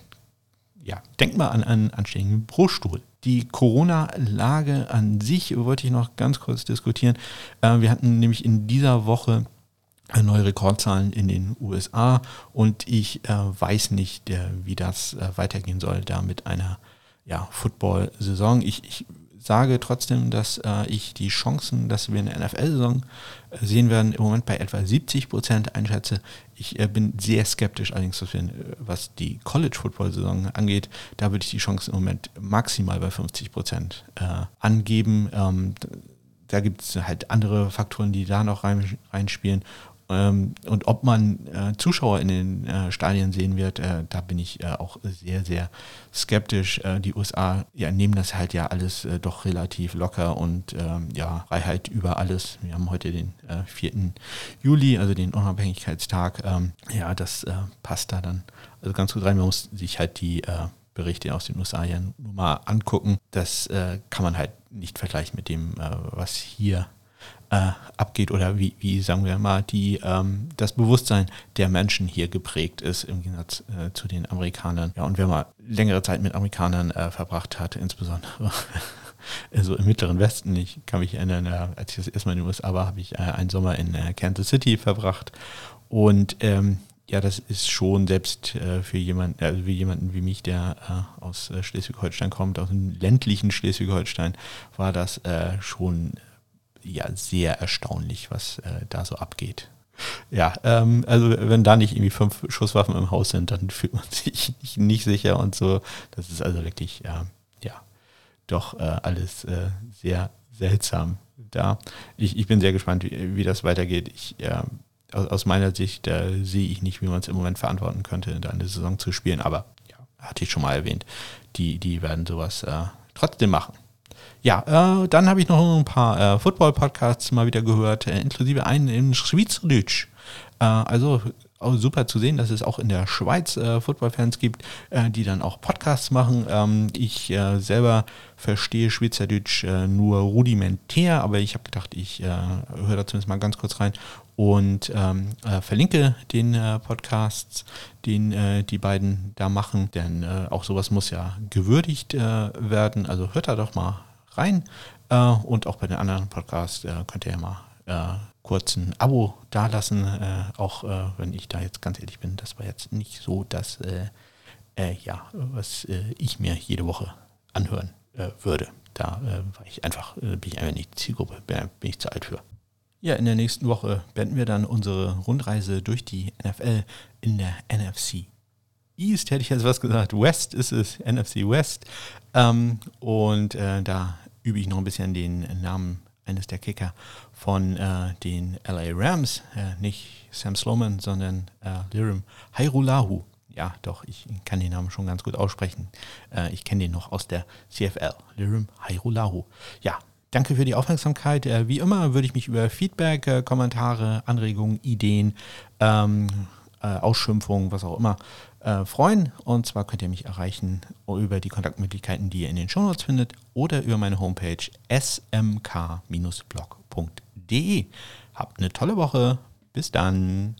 Ja, denk mal an einen anständigen Bruststuhl. Die Corona-Lage an sich wollte ich noch ganz kurz diskutieren. Äh, wir hatten nämlich in dieser Woche äh, neue Rekordzahlen in den USA und ich äh, weiß nicht, äh, wie das weitergehen soll da mit einer ja, Football-Saison. Ich, ich sage trotzdem, dass äh, ich die Chancen, dass wir eine NFL-Saison äh, sehen werden, im Moment bei etwa 70 Prozent einschätze. Ich äh, bin sehr skeptisch allerdings, was, wir, äh, was die College-Football-Saison angeht. Da würde ich die Chancen im Moment maximal bei 50 Prozent äh, angeben. Ähm, da gibt es halt andere Faktoren, die da noch rein, reinspielen. Ähm, und ob man äh, Zuschauer in den äh, Stadien sehen wird, äh, da bin ich äh, auch sehr, sehr skeptisch. Äh, die USA ja, nehmen das halt ja alles äh, doch relativ locker und ähm, ja, Freiheit über alles. Wir haben heute den 4. Juli, also den Unabhängigkeitstag. Ähm, ja, das passt da dann also ganz gut rein. Man muss sich halt die Berichte aus den USA ja nur mal angucken. Das kann man halt nicht vergleichen mit dem, was hier äh, abgeht oder wie, wie, sagen wir mal, die, ähm, das Bewusstsein der Menschen hier geprägt ist im Gegensatz äh, zu den Amerikanern. Ja, und wenn man längere Zeit mit Amerikanern äh, verbracht hat, insbesondere so im Mittleren Westen, ich kann mich erinnern, äh, als ich das erstmal in den USA war, habe ich äh, einen Sommer in äh, Kansas City verbracht und ähm, ja, das ist schon selbst äh, für jemanden, also wie jemanden wie mich, der äh, aus äh, Schleswig-Holstein kommt, aus dem ländlichen Schleswig-Holstein, war das schon ja sehr erstaunlich, was äh, da so abgeht. Ja, ähm, also wenn da nicht irgendwie fünf Schusswaffen im Haus sind, dann fühlt man sich nicht, nicht sicher und so. Das ist also wirklich, äh, ja, doch äh, alles äh, sehr seltsam da. Ich, ich bin sehr gespannt, wie, wie das weitergeht. Ich, aus, aus, meiner Sicht äh, sehe ich nicht, wie man es im Moment verantworten könnte, da eine Saison zu spielen. Aber ja, hatte ich schon mal erwähnt, die, die werden sowas äh, trotzdem machen. Ja, äh, dann habe ich noch ein paar äh, Football-Podcasts mal wieder gehört, äh, inklusive einen in Schweizerdeutsch. Äh, also super zu sehen, dass es auch in der Schweiz äh, Football-Fans gibt, äh, die dann auch Podcasts machen. Ähm, ich selber verstehe Schweizerdeutsch nur rudimentär, aber ich habe gedacht, ich höre da zumindest mal ganz kurz rein und ähm, verlinke den Podcasts, den die beiden da machen, denn auch sowas muss ja gewürdigt werden. Also hört da doch mal rein. Äh, und auch bei den anderen Podcasts äh, könnt ihr ja mal äh, kurz ein Abo dalassen. Auch wenn ich da jetzt ganz ehrlich bin, das war jetzt nicht so das, ja, was ich mir jede Woche anhören würde. Da war ich einfach, bin ich einfach nicht Zielgruppe, bin, bin ich zu alt für. Ja, in der nächsten Woche beenden wir dann unsere Rundreise durch die NFL in der NFC East, hätte ich jetzt was gesagt. West ist es, NFC West. Ähm, und äh, da übe ich noch ein bisschen den Namen eines der Kicker von äh, den LA Rams. Äh, nicht Sam Sloman, sondern äh, Lirim Hairulahu. Ja, doch, ich kann den Namen schon ganz gut aussprechen. Äh, ich kenne den noch aus der CFL. Lirim Hairulahu. Ja, danke für die Aufmerksamkeit. Äh, wie immer würde ich mich über Feedback, äh, Kommentare, Anregungen, Ideen, ähm, Ausschimpfungen, was auch immer äh, freuen. Und zwar könnt ihr mich erreichen über die Kontaktmöglichkeiten, die ihr in den Shownotes findet oder über meine Homepage smk-blog.de. Habt eine tolle Woche. Bis dann.